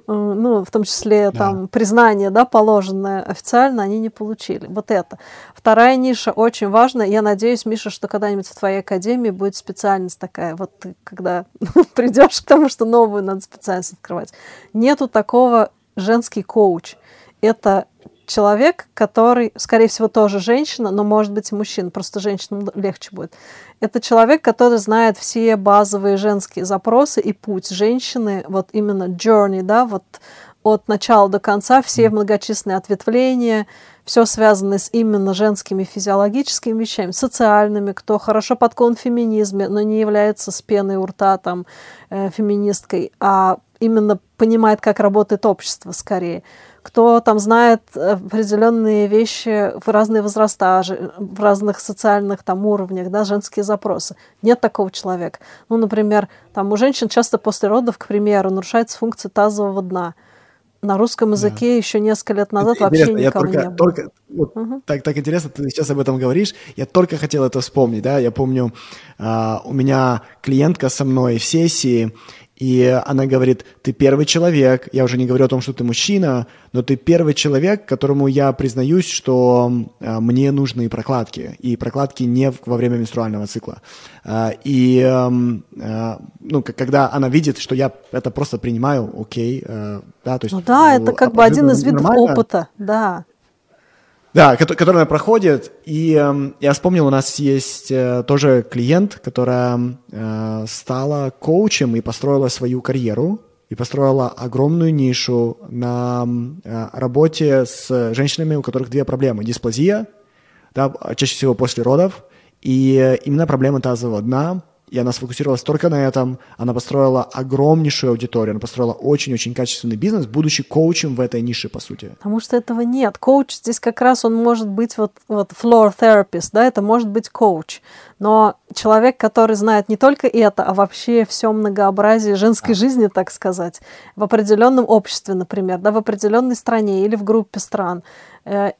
Speaker 2: ну, в том числе да. там признание, да, положенное официально, они не получили. Вот это. Вторая ниша очень важная. Я надеюсь, Миша, что когда-нибудь в твоей академии будет специальность такая. Вот ты, когда придешь к тому, что новую надо специальность открывать. Нету такого женский коуч. Это человек, который, скорее всего, тоже женщина, но может быть и мужчина, просто женщинам легче будет. Это человек, который знает все базовые женские запросы и путь женщины, вот именно journey, да, вот от начала до конца все многочисленные ответвления, все связано с именно женскими физиологическими вещами, социальными, кто хорошо подкован в феминизме, но не является с пеной у рта там э, феминисткой, а именно понимает, как работает общество скорее кто там знает определенные вещи в разные возраста, в разных социальных там уровнях, да, женские запросы. Нет такого человека. Ну, например, там у женщин часто после родов, к примеру, нарушается функция тазового дна. На русском языке да. еще несколько лет назад это вообще никого я
Speaker 1: только,
Speaker 2: не было.
Speaker 1: Только, вот, угу. так, так интересно, ты сейчас об этом говоришь. Я только хотел это вспомнить, да. Я помню, uh, у меня клиентка со мной в сессии, и она говорит, ты первый человек, я уже не говорю о том, что ты мужчина, но ты первый человек, которому я признаюсь, что а, мне нужны прокладки, и прокладки не во время менструального цикла. А, и а, ну, когда она видит, что я это просто принимаю, окей, а,
Speaker 2: да, то есть... Ну да, это как бы один из видов опыта, да.
Speaker 1: Да, который, она проходит. И э, я вспомнил, у нас есть э, тоже клиент, которая э, стала коучем и построила свою карьеру, и построила огромную нишу на э, работе с женщинами, у которых две проблемы. Дисплазия, да, чаще всего после родов, и именно проблема тазового дна, и она сфокусировалась только на этом. Она построила огромнейшую аудиторию, она построила очень-очень качественный бизнес, будучи коучем в этой нише, по сути.
Speaker 2: Потому что этого нет. Коуч здесь как раз он может быть вот, вот floor therapist, да, это может быть коуч. Но человек, который знает не только это, а вообще все многообразие женской а. жизни, так сказать, в определенном обществе, например, да, в определенной стране или в группе стран,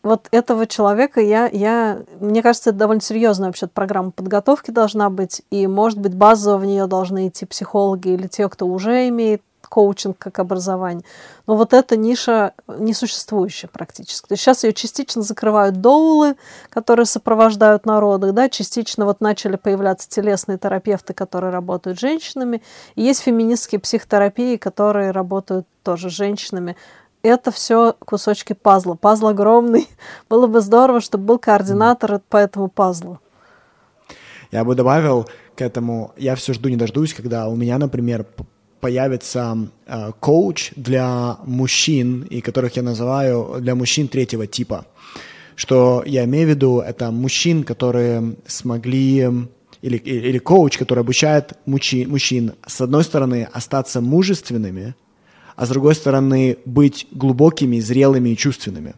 Speaker 2: вот этого человека я, я, мне кажется, это довольно серьезная вообще программа подготовки должна быть, и, может быть, базово в нее должны идти психологи или те, кто уже имеет коучинг как образование. Но вот эта ниша несуществующая практически. То есть сейчас ее частично закрывают доулы, которые сопровождают народы, да, частично вот начали появляться телесные терапевты, которые работают с женщинами, и есть феминистские психотерапии, которые работают тоже с женщинами это все кусочки пазла. Пазл огромный. Было бы здорово, чтобы был координатор по этому пазлу.
Speaker 1: Я бы добавил к этому, я все жду не дождусь, когда у меня, например, появится э, коуч для мужчин, и которых я называю для мужчин третьего типа. Что я имею в виду, это мужчин, которые смогли или, или коуч, который обучает мужчин, мужчин, с одной стороны, остаться мужественными, а с другой стороны быть глубокими, зрелыми и чувственными.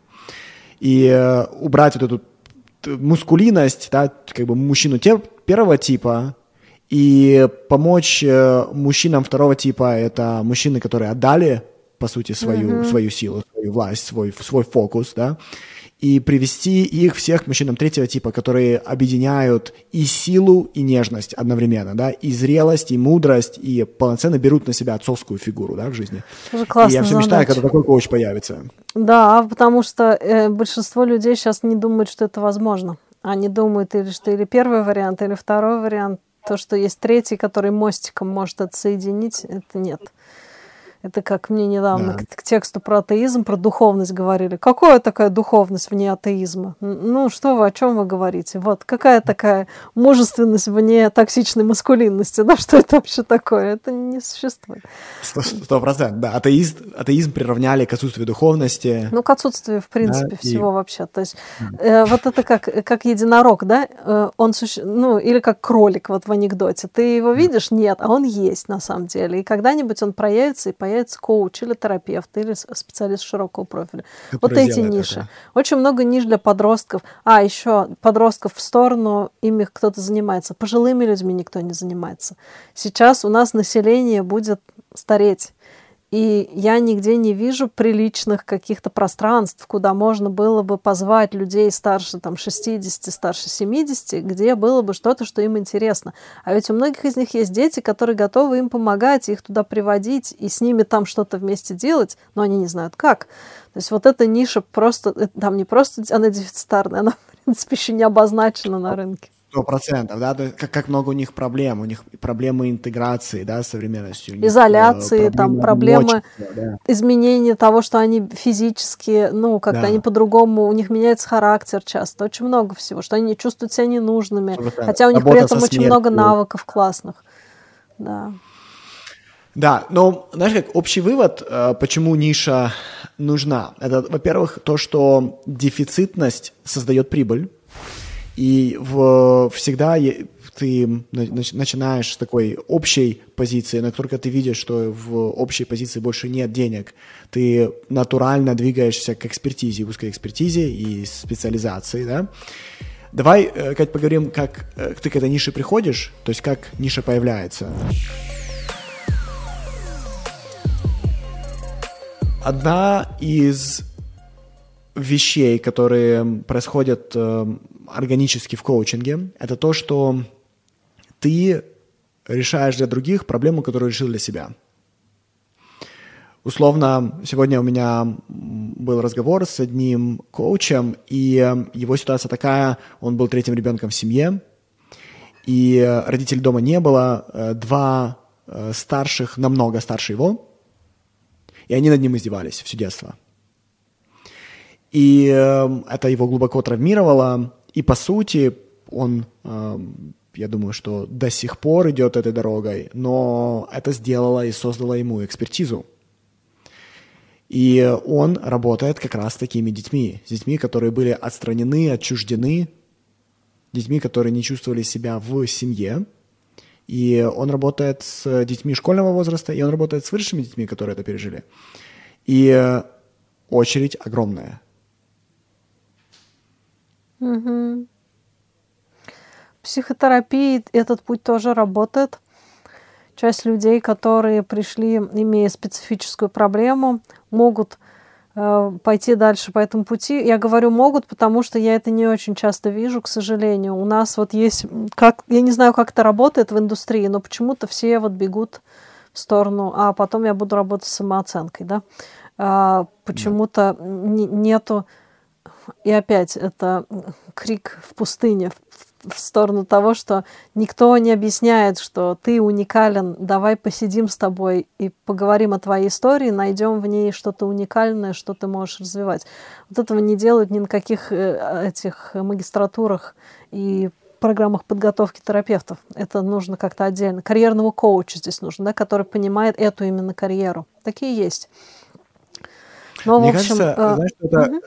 Speaker 1: И э, убрать вот эту мускулинность, да, как бы мужчину те, первого типа, и помочь э, мужчинам второго типа, это мужчины, которые отдали, по сути, свою, mm-hmm. свою силу, свою власть, свой, свой фокус, да, и привести их всех к мужчинам третьего типа, которые объединяют и силу, и нежность одновременно, да, и зрелость, и мудрость, и полноценно берут на себя отцовскую фигуру, да, в жизни.
Speaker 2: Тоже и
Speaker 1: я все мечтаю, когда такой коуч появится.
Speaker 2: Да, потому что э, большинство людей сейчас не думают, что это возможно. Они думают, или что или первый вариант, или второй вариант. То, что есть третий, который мостиком может отсоединить, это нет. Это как мне недавно да. к, к тексту про атеизм, про духовность говорили. Какая такая духовность вне атеизма? Ну, что вы, о чем вы говорите? Вот, какая такая мужественность вне токсичной маскулинности? Да, что это вообще такое? Это не существует.
Speaker 1: Сто процентов, да. Атеизм, атеизм приравняли к отсутствию духовности.
Speaker 2: Ну, к отсутствию, в принципе, да, всего и... вообще. То есть, э, вот это как, как единорог, да? Э, он, суще... ну, или как кролик вот в анекдоте. Ты его видишь? Нет, а он есть на самом деле. И когда-нибудь он проявится и появится появится коуч или терапевт, или специалист широкого профиля. Который вот эти ниши. Это. Очень много ниш для подростков. А, еще подростков в сторону, ими кто-то занимается. Пожилыми людьми никто не занимается. Сейчас у нас население будет стареть. И я нигде не вижу приличных каких-то пространств, куда можно было бы позвать людей старше там, 60, старше 70, где было бы что-то, что им интересно. А ведь у многих из них есть дети, которые готовы им помогать, их туда приводить и с ними там что-то вместе делать, но они не знают как. То есть вот эта ниша просто, э, там не просто она дефицитарная, она, в принципе, еще не обозначена на рынке.
Speaker 1: Сто процентов, да, как, как много у них проблем, у них проблемы интеграции, да, с современностью.
Speaker 2: Изоляции, них, там проблемы да. изменения того, что они физически, ну, как-то да. они по-другому, у них меняется характер часто, очень много всего, что они чувствуют себя ненужными, 100%. хотя у них Работа при этом очень много навыков классных, да.
Speaker 1: Да, но, знаешь, как общий вывод, э, почему ниша нужна, это, во-первых, то, что дефицитность создает прибыль, И в, всегда ты начинаешь с такой общей позиции, но только ты видишь, что в общей позиции больше нет денег, ты натурально двигаешься к экспертизе, узкой экспертизе и специализации, да. Давай, э, Кать, поговорим, как э, ты к этой нише приходишь, то есть как ниша появляется. Одна из вещей, которые происходят э, органически в коучинге, это то, что ты решаешь для других проблему, которую решил для себя. Условно, сегодня у меня был разговор с одним коучем, и его ситуация такая, он был третьим ребенком в семье, и родителей дома не было, э, два э, старших, намного старше его, и они над ним издевались все детство. И э, это его глубоко травмировало, и по сути он, я думаю, что до сих пор идет этой дорогой, но это сделало и создало ему экспертизу – и он работает как раз с такими детьми, с детьми, которые были отстранены, отчуждены, детьми, которые не чувствовали себя в семье. И он работает с детьми школьного возраста, и он работает с высшими детьми, которые это пережили. И очередь огромная.
Speaker 2: Угу. Психотерапии этот путь тоже работает. Часть людей, которые пришли, имея специфическую проблему, могут э, пойти дальше по этому пути. Я говорю могут, потому что я это не очень часто вижу, к сожалению. У нас вот есть, как, я не знаю, как это работает в индустрии, но почему-то все вот бегут в сторону, а потом я буду работать с самооценкой, да. А, почему-то нету, и опять это крик в пустыне, в сторону того, что никто не объясняет, что ты уникален, давай посидим с тобой и поговорим о твоей истории, найдем в ней что-то уникальное, что ты можешь развивать. Вот этого не делают ни на каких э, этих магистратурах и программах подготовки терапевтов. Это нужно как-то отдельно. Карьерного коуча здесь нужно, да, который понимает эту именно карьеру. Такие есть.
Speaker 1: Но, Мне общем, кажется, э, знаешь, что это, угу.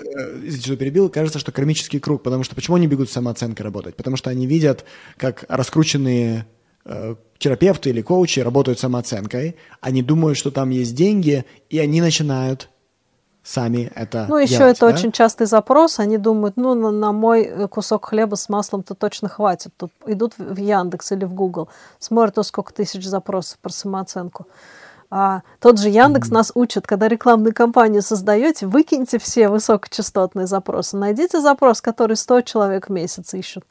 Speaker 1: извините, что перебил, кажется, что кармический круг, потому что почему они бегут с самооценкой работать? Потому что они видят, как раскрученные э, терапевты или коучи работают самооценкой, они думают, что там есть деньги, и они начинают сами это
Speaker 2: Ну, еще
Speaker 1: делать,
Speaker 2: это
Speaker 1: да?
Speaker 2: очень частый запрос. Они думают, ну, на, на мой э, кусок хлеба с маслом-то точно хватит. Тут идут в Яндекс или в Google, смотрят, о, сколько тысяч запросов про самооценку. А, тот же Яндекс mm-hmm. нас учит, когда рекламную кампанию создаете, выкиньте все высокочастотные запросы, найдите запрос, который 100 человек в месяц ищут.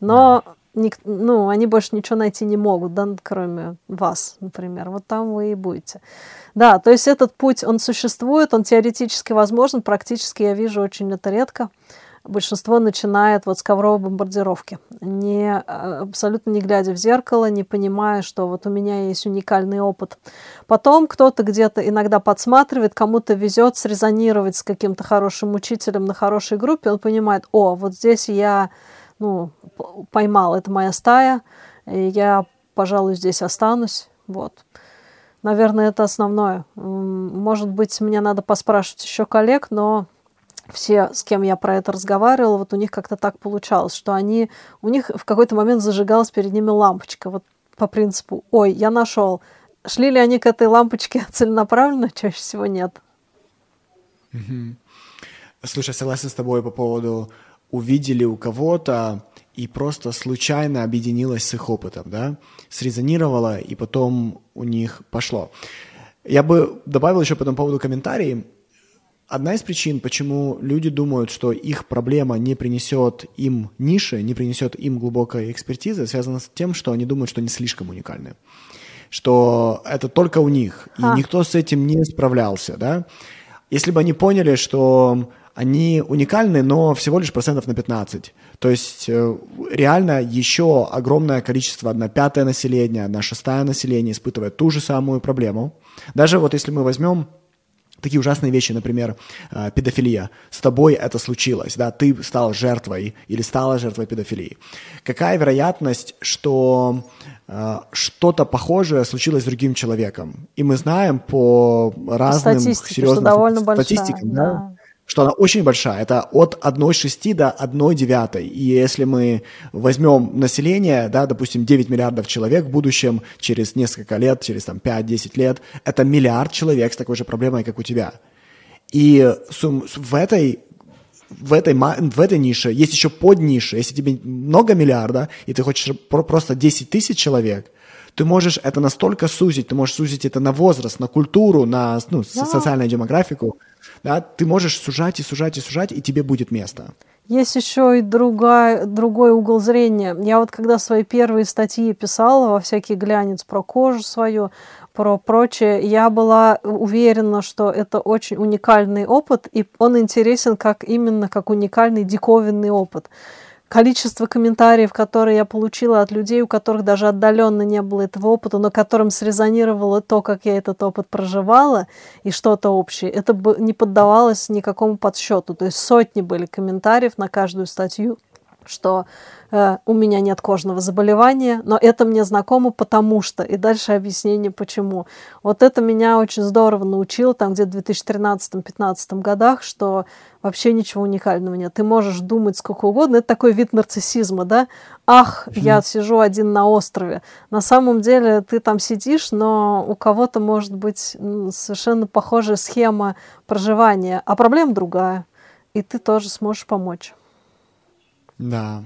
Speaker 2: Но mm-hmm. ник- ну, они больше ничего найти не могут, да, кроме вас, например. Вот там вы и будете. Да, то есть этот путь, он существует, он теоретически возможен, практически я вижу очень это редко большинство начинает вот с ковровой бомбардировки, не, а, абсолютно не глядя в зеркало, не понимая, что вот у меня есть уникальный опыт. Потом кто-то где-то иногда подсматривает, кому-то везет срезонировать с каким-то хорошим учителем на хорошей группе, он понимает, о, вот здесь я ну, поймал, это моя стая, я, пожалуй, здесь останусь. Вот. Наверное, это основное. Может быть, мне надо поспрашивать еще коллег, но все, с кем я про это разговаривала, вот у них как-то так получалось, что они, у них в какой-то момент зажигалась перед ними лампочка, вот по принципу, ой, я нашел. Шли ли они к этой лампочке целенаправленно? Чаще всего нет.
Speaker 1: Слушай, согласен с тобой по поводу увидели у кого-то и просто случайно объединилась с их опытом, да, срезонировала, и потом у них пошло. Я бы добавил еще по этому поводу комментарий. Одна из причин, почему люди думают, что их проблема не принесет им ниши, не принесет им глубокой экспертизы, связана с тем, что они думают, что они слишком уникальны. Что это только у них, и а. никто с этим не справлялся, да. Если бы они поняли, что они уникальны, но всего лишь процентов на 15. То есть э, реально еще огромное количество, одна пятая населения, одна шестая населения испытывает ту же самую проблему. Даже вот если мы возьмем такие ужасные вещи, например, э, педофилия. С тобой это случилось, да, ты стал жертвой или стала жертвой педофилии. Какая вероятность, что э, что-то похожее случилось с другим человеком? И мы знаем по разным
Speaker 2: серьезным
Speaker 1: статистикам,
Speaker 2: большая, да.
Speaker 1: Что она очень большая. Это от 1,6 до 1,9. И если мы возьмем население, да, допустим, 9 миллиардов человек в будущем, через несколько лет, через там, 5-10 лет, это миллиард человек с такой же проблемой, как у тебя. И в этой в этой, в этой нише есть еще под нише. Если тебе много миллиарда, и ты хочешь просто 10 тысяч человек, ты можешь это настолько сузить, ты можешь сузить это на возраст, на культуру, на ну, да. социальную демографику, да, ты можешь сужать и сужать и сужать, и тебе будет место.
Speaker 2: Есть еще и другая, другой угол зрения. Я вот когда свои первые статьи писала во всякий глянец про кожу свою, про прочее, я была уверена, что это очень уникальный опыт, и он интересен как именно как уникальный диковинный опыт количество комментариев, которые я получила от людей, у которых даже отдаленно не было этого опыта, но которым срезонировало то, как я этот опыт проживала, и что-то общее, это не поддавалось никакому подсчету. То есть сотни были комментариев на каждую статью, что Э, у меня нет кожного заболевания, но это мне знакомо потому что, и дальше объяснение почему. Вот это меня очень здорово научило там где-то в 2013-2015 годах, что вообще ничего уникального нет. Ты можешь думать сколько угодно, это такой вид нарциссизма, да? Ах, я сижу один на острове. На самом деле ты там сидишь, но у кого-то может быть совершенно похожая схема проживания, а проблема другая, и ты тоже сможешь помочь.
Speaker 1: Да,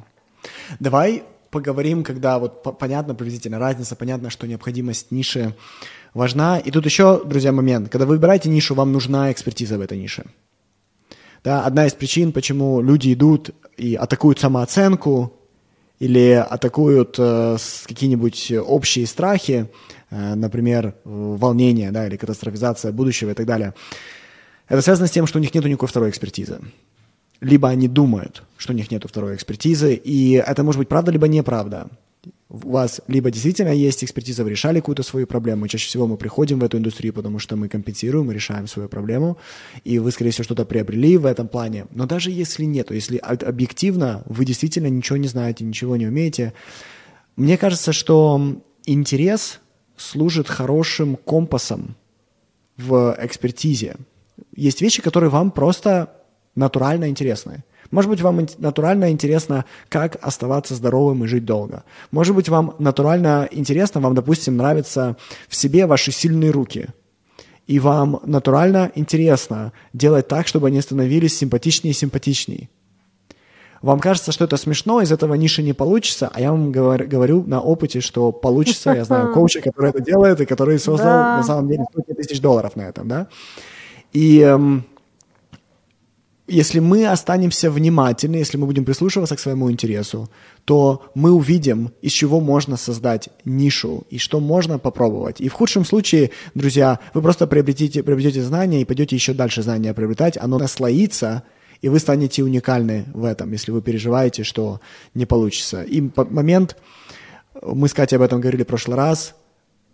Speaker 1: Давай поговорим, когда вот понятно приблизительно разница, понятно, что необходимость ниши важна. И тут еще, друзья, момент. Когда вы выбираете нишу, вам нужна экспертиза в этой нише. Да, одна из причин, почему люди идут и атакуют самооценку или атакуют э, какие-нибудь общие страхи, э, например, волнение да, или катастрофизация будущего и так далее, это связано с тем, что у них нет никакой второй экспертизы либо они думают, что у них нет второй экспертизы, и это может быть правда, либо неправда. У вас либо действительно есть экспертиза, вы решали какую-то свою проблему, чаще всего мы приходим в эту индустрию, потому что мы компенсируем, мы решаем свою проблему, и вы, скорее всего, что-то приобрели в этом плане. Но даже если нет, если объективно вы действительно ничего не знаете, ничего не умеете, мне кажется, что интерес служит хорошим компасом в экспертизе. Есть вещи, которые вам просто натурально интересные. Может быть, вам натурально интересно, как оставаться здоровым и жить долго. Может быть, вам натурально интересно, вам, допустим, нравятся в себе ваши сильные руки. И вам натурально интересно делать так, чтобы они становились симпатичнее и симпатичнее. Вам кажется, что это смешно, из этого ниши не получится, а я вам говорю, говорю на опыте, что получится. Я знаю коуча, который это делает, и который создал да. на самом деле сотни тысяч долларов на этом, да. И эм, если мы останемся внимательны, если мы будем прислушиваться к своему интересу, то мы увидим, из чего можно создать нишу и что можно попробовать. И в худшем случае, друзья, вы просто приобретете, приобретете знания и пойдете еще дальше знания приобретать, оно наслоится, и вы станете уникальны в этом, если вы переживаете, что не получится. И момент, мы с Катей об этом говорили в прошлый раз,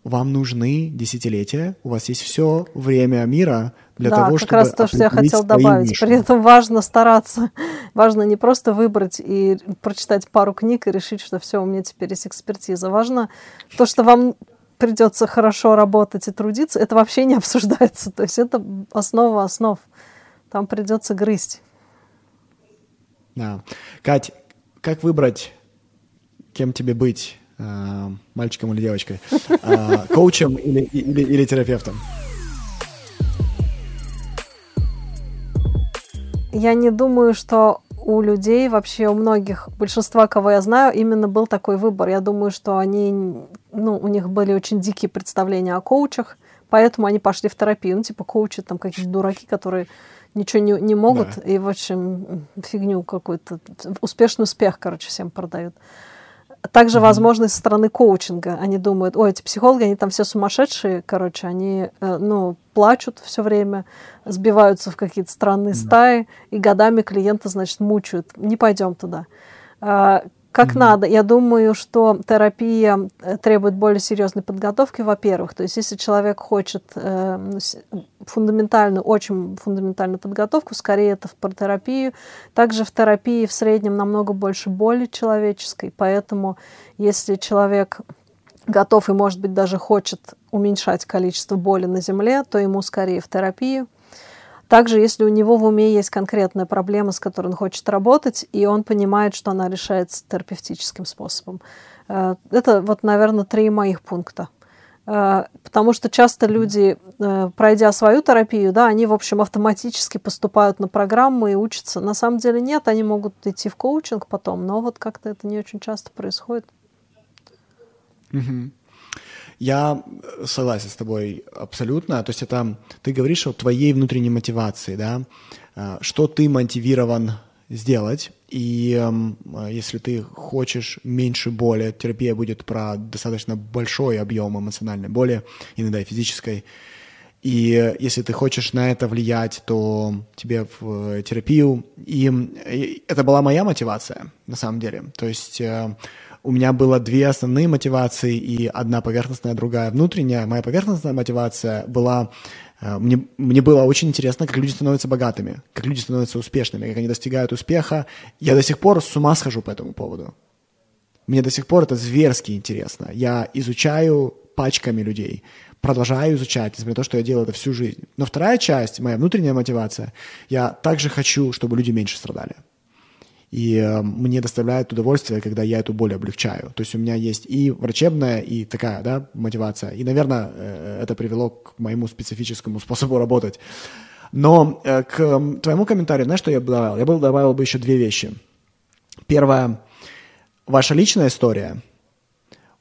Speaker 1: вам нужны десятилетия, у вас есть все время мира для
Speaker 2: да,
Speaker 1: того,
Speaker 2: как чтобы раз то, что я хотел добавить. Нишу. При этом важно стараться. Важно не просто выбрать и прочитать пару книг и решить, что все, у меня теперь есть экспертиза. Важно то, что вам придется хорошо работать и трудиться, это вообще не обсуждается. То есть это основа основ. Там придется грызть.
Speaker 1: Да. Кать, как выбрать, кем тебе быть? Э, мальчиком или девочкой, э, коучем или, или, или терапевтом?
Speaker 2: Я не думаю, что у людей, вообще у многих, большинства, кого я знаю, именно был такой выбор. Я думаю, что они, ну, у них были очень дикие представления о коучах, поэтому они пошли в терапию. Ну, типа коучи там какие-то дураки, которые ничего не, не могут, да. и, в общем, фигню какую-то, успешный успех, короче, всем продают. Также возможность со стороны коучинга. Они думают, ой, эти психологи, они там все сумасшедшие, короче, они, э, ну, плачут все время, сбиваются в какие-то странные mm-hmm. стаи, и годами клиента, значит, мучают. Не пойдем туда. Как mm-hmm. надо. Я думаю, что терапия э, требует более серьезной подготовки, во-первых. То есть, если человек хочет э, фундаментальную, очень фундаментальную подготовку, скорее это в партерапию. Также в терапии в среднем намного больше боли человеческой, поэтому если человек готов и, может быть, даже хочет уменьшать количество боли на Земле, то ему скорее в терапию. Также, если у него в уме есть конкретная проблема, с которой он хочет работать, и он понимает, что она решается терапевтическим способом. Э, это вот, наверное, три моих пункта. Э, потому что часто люди, э, пройдя свою терапию, да, они, в общем, автоматически поступают на программы и учатся. На самом деле нет, они могут идти в коучинг потом, но вот как-то это не очень часто происходит.
Speaker 1: Угу. Я согласен с тобой абсолютно. То есть это ты говоришь о твоей внутренней мотивации, да, э, что ты мотивирован сделать. И э, если ты хочешь меньше боли, терапия будет про достаточно большой объем эмоциональной боли, иногда и физической. И если ты хочешь на это влиять, то тебе в терапию. И, и это была моя мотивация, на самом деле. То есть э, у меня было две основные мотивации, и одна поверхностная, другая внутренняя. Моя поверхностная мотивация была... Э, мне, мне было очень интересно, как люди становятся богатыми, как люди становятся успешными, как они достигают успеха. Я до сих пор с ума схожу по этому поводу. Мне до сих пор это зверски интересно. Я изучаю пачками людей, продолжаю изучать, несмотря на то, что я делаю это всю жизнь. Но вторая часть, моя внутренняя мотивация, я также хочу, чтобы люди меньше страдали. И э, мне доставляет удовольствие, когда я эту боль облегчаю. То есть у меня есть и врачебная, и такая да, мотивация. И, наверное, э, это привело к моему специфическому способу работать. Но э, к твоему комментарию, знаешь, что я бы добавил? Я бы добавил бы еще две вещи. Первое, ваша личная история –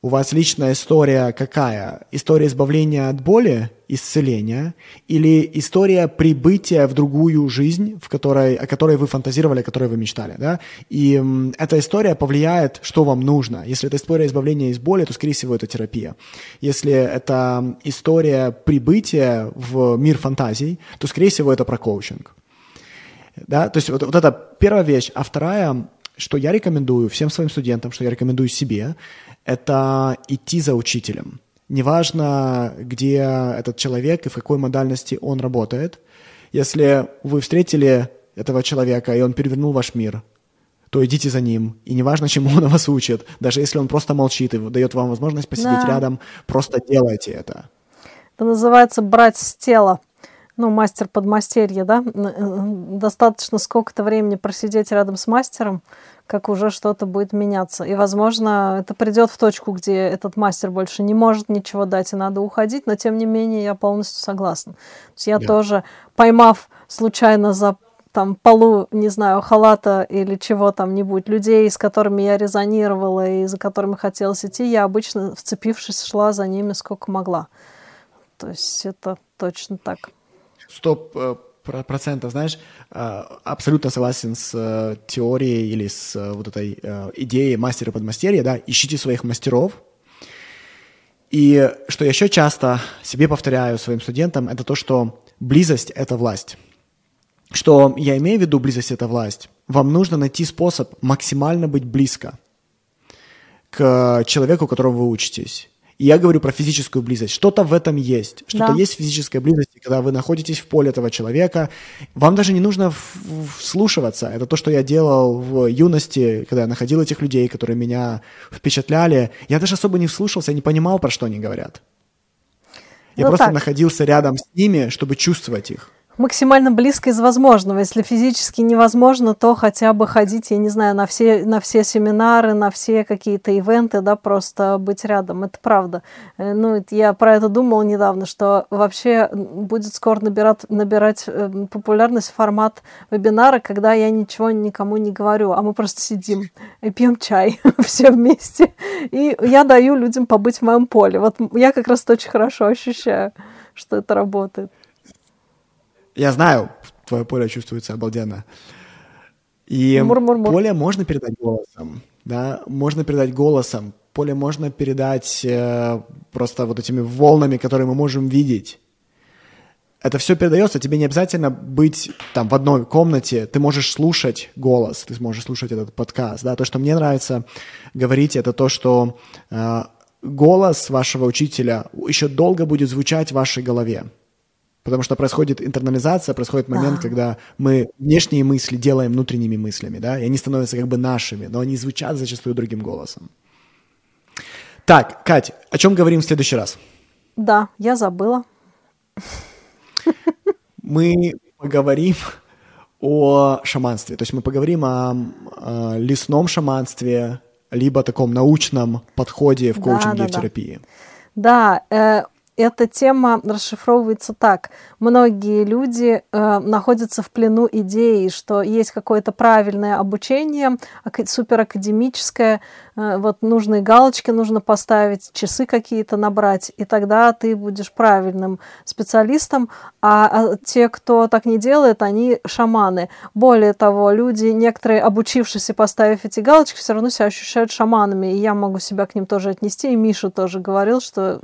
Speaker 1: у вас личная история какая? История избавления от боли, исцеления, или история прибытия в другую жизнь, в которой, о которой вы фантазировали, о которой вы мечтали, да? И м, эта история повлияет, что вам нужно. Если это история избавления из боли, то, скорее всего, это терапия. Если это история прибытия в мир фантазий, то, скорее всего, это про коучинг. Да? То есть вот, вот это первая вещь. А вторая, что я рекомендую всем своим студентам, что я рекомендую себе, это идти за учителем. Неважно, где этот человек и в какой модальности он работает. Если вы встретили этого человека, и он перевернул ваш мир, то идите за ним. И неважно, чему он вас учит, даже если он просто молчит и дает вам возможность посидеть да. рядом, просто делайте это.
Speaker 2: Это называется брать с тела. Ну, мастер подмастерье, да? Э, достаточно сколько-то времени просидеть рядом с мастером, как уже что-то будет меняться. И, возможно, это придет в точку, где этот мастер больше не может ничего дать, и надо уходить, но, тем не менее, я полностью согласна. То есть я yeah. тоже, поймав случайно за там полу, не знаю, халата или чего там нибудь, людей, с которыми я резонировала и за которыми хотелось идти, я обычно, вцепившись, шла за ними сколько могла. То есть это точно так.
Speaker 1: Стоп, э, процентов, знаешь, э, абсолютно согласен с э, теорией или с вот этой идеей мастера подмастерья, да, ищите своих мастеров. И что я еще часто себе повторяю своим студентам, это то, что близость – это власть. Что я имею в виду близость – это власть. Вам нужно найти способ максимально быть близко к человеку, которому вы учитесь. И я говорю про физическую близость. Что-то в этом есть. Что-то да. есть физическая близость, когда вы находитесь в поле этого человека. Вам даже не нужно вслушиваться. Это то, что я делал в юности, когда я находил этих людей, которые меня впечатляли. Я даже особо не вслушался, не понимал, про что они говорят. Я ну, просто так. находился рядом с ними, чтобы чувствовать их
Speaker 2: максимально близко из возможного. Если физически невозможно, то хотя бы ходить, я не знаю, на все, на все семинары, на все какие-то ивенты, да, просто быть рядом. Это правда. Э, ну, я про это думала недавно, что вообще будет скоро набирать, набирать э, популярность формат вебинара, когда я ничего никому не говорю, а мы просто сидим и пьем чай все вместе. И я даю людям побыть в моем поле. Вот я как раз очень хорошо ощущаю, что это работает.
Speaker 1: Я знаю, твое поле чувствуется обалденно. И Мур-мур-мур. поле можно передать голосом, да, можно передать голосом. Поле можно передать э, просто вот этими волнами, которые мы можем видеть. Это все передается, тебе не обязательно быть там в одной комнате, ты можешь слушать голос, ты можешь слушать этот подкаст, да. То, что мне нравится говорить, это то, что э, голос вашего учителя еще долго будет звучать в вашей голове. Потому что происходит интернализация, происходит момент, да. когда мы внешние мысли делаем внутренними мыслями, да, и они становятся как бы нашими, но они звучат зачастую другим голосом. Так, Кать, о чем говорим в следующий раз?
Speaker 2: Да, я забыла.
Speaker 1: Мы поговорим о шаманстве. То есть мы поговорим о, о лесном шаманстве, либо таком научном подходе в коучинге да, да, в терапии.
Speaker 2: Да, да э, эта тема расшифровывается так. Многие люди э, находятся в плену идеи, что есть какое-то правильное обучение, суперакадемическое, э, вот нужные галочки нужно поставить, часы какие-то набрать, и тогда ты будешь правильным специалистом, а, а те, кто так не делает, они шаманы. Более того, люди, некоторые обучившись и поставив эти галочки, все равно себя ощущают шаманами, и я могу себя к ним тоже отнести, и Миша тоже говорил, что,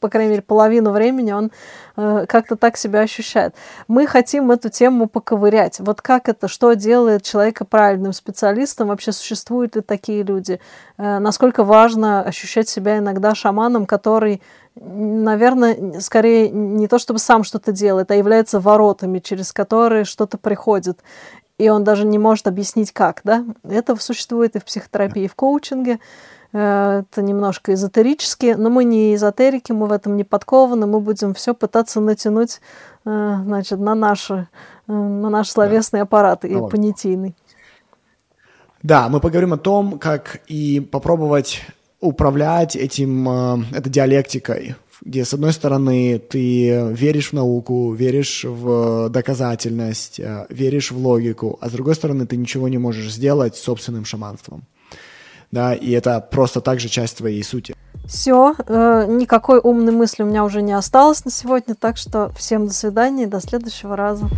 Speaker 2: по крайней мере, половину времени он э, как-то так себя ощущает. Мы хотим эту тему поковырять. Вот как это, что делает человека правильным специалистом, вообще существуют ли такие люди, э, насколько важно ощущать себя иногда шаманом, который наверное, скорее не то чтобы сам что-то делает, а является воротами, через которые что-то приходит. И он даже не может объяснить, как, да? Это существует и в психотерапии, и в коучинге. Э, это немножко эзотерически, но мы не эзотерики, мы в этом не подкованы, мы будем все пытаться натянуть э, значит, на, наши, э, на наш словесный аппарат и ну, понятийный.
Speaker 1: Да, мы поговорим о том, как и попробовать управлять этим, этой диалектикой, где, с одной стороны, ты веришь в науку, веришь в доказательность, веришь в логику, а с другой стороны, ты ничего не можешь сделать с собственным шаманством да, и это просто также часть твоей сути.
Speaker 2: Все, э, никакой умной мысли у меня уже не осталось на сегодня, так что всем до свидания, до следующего раза.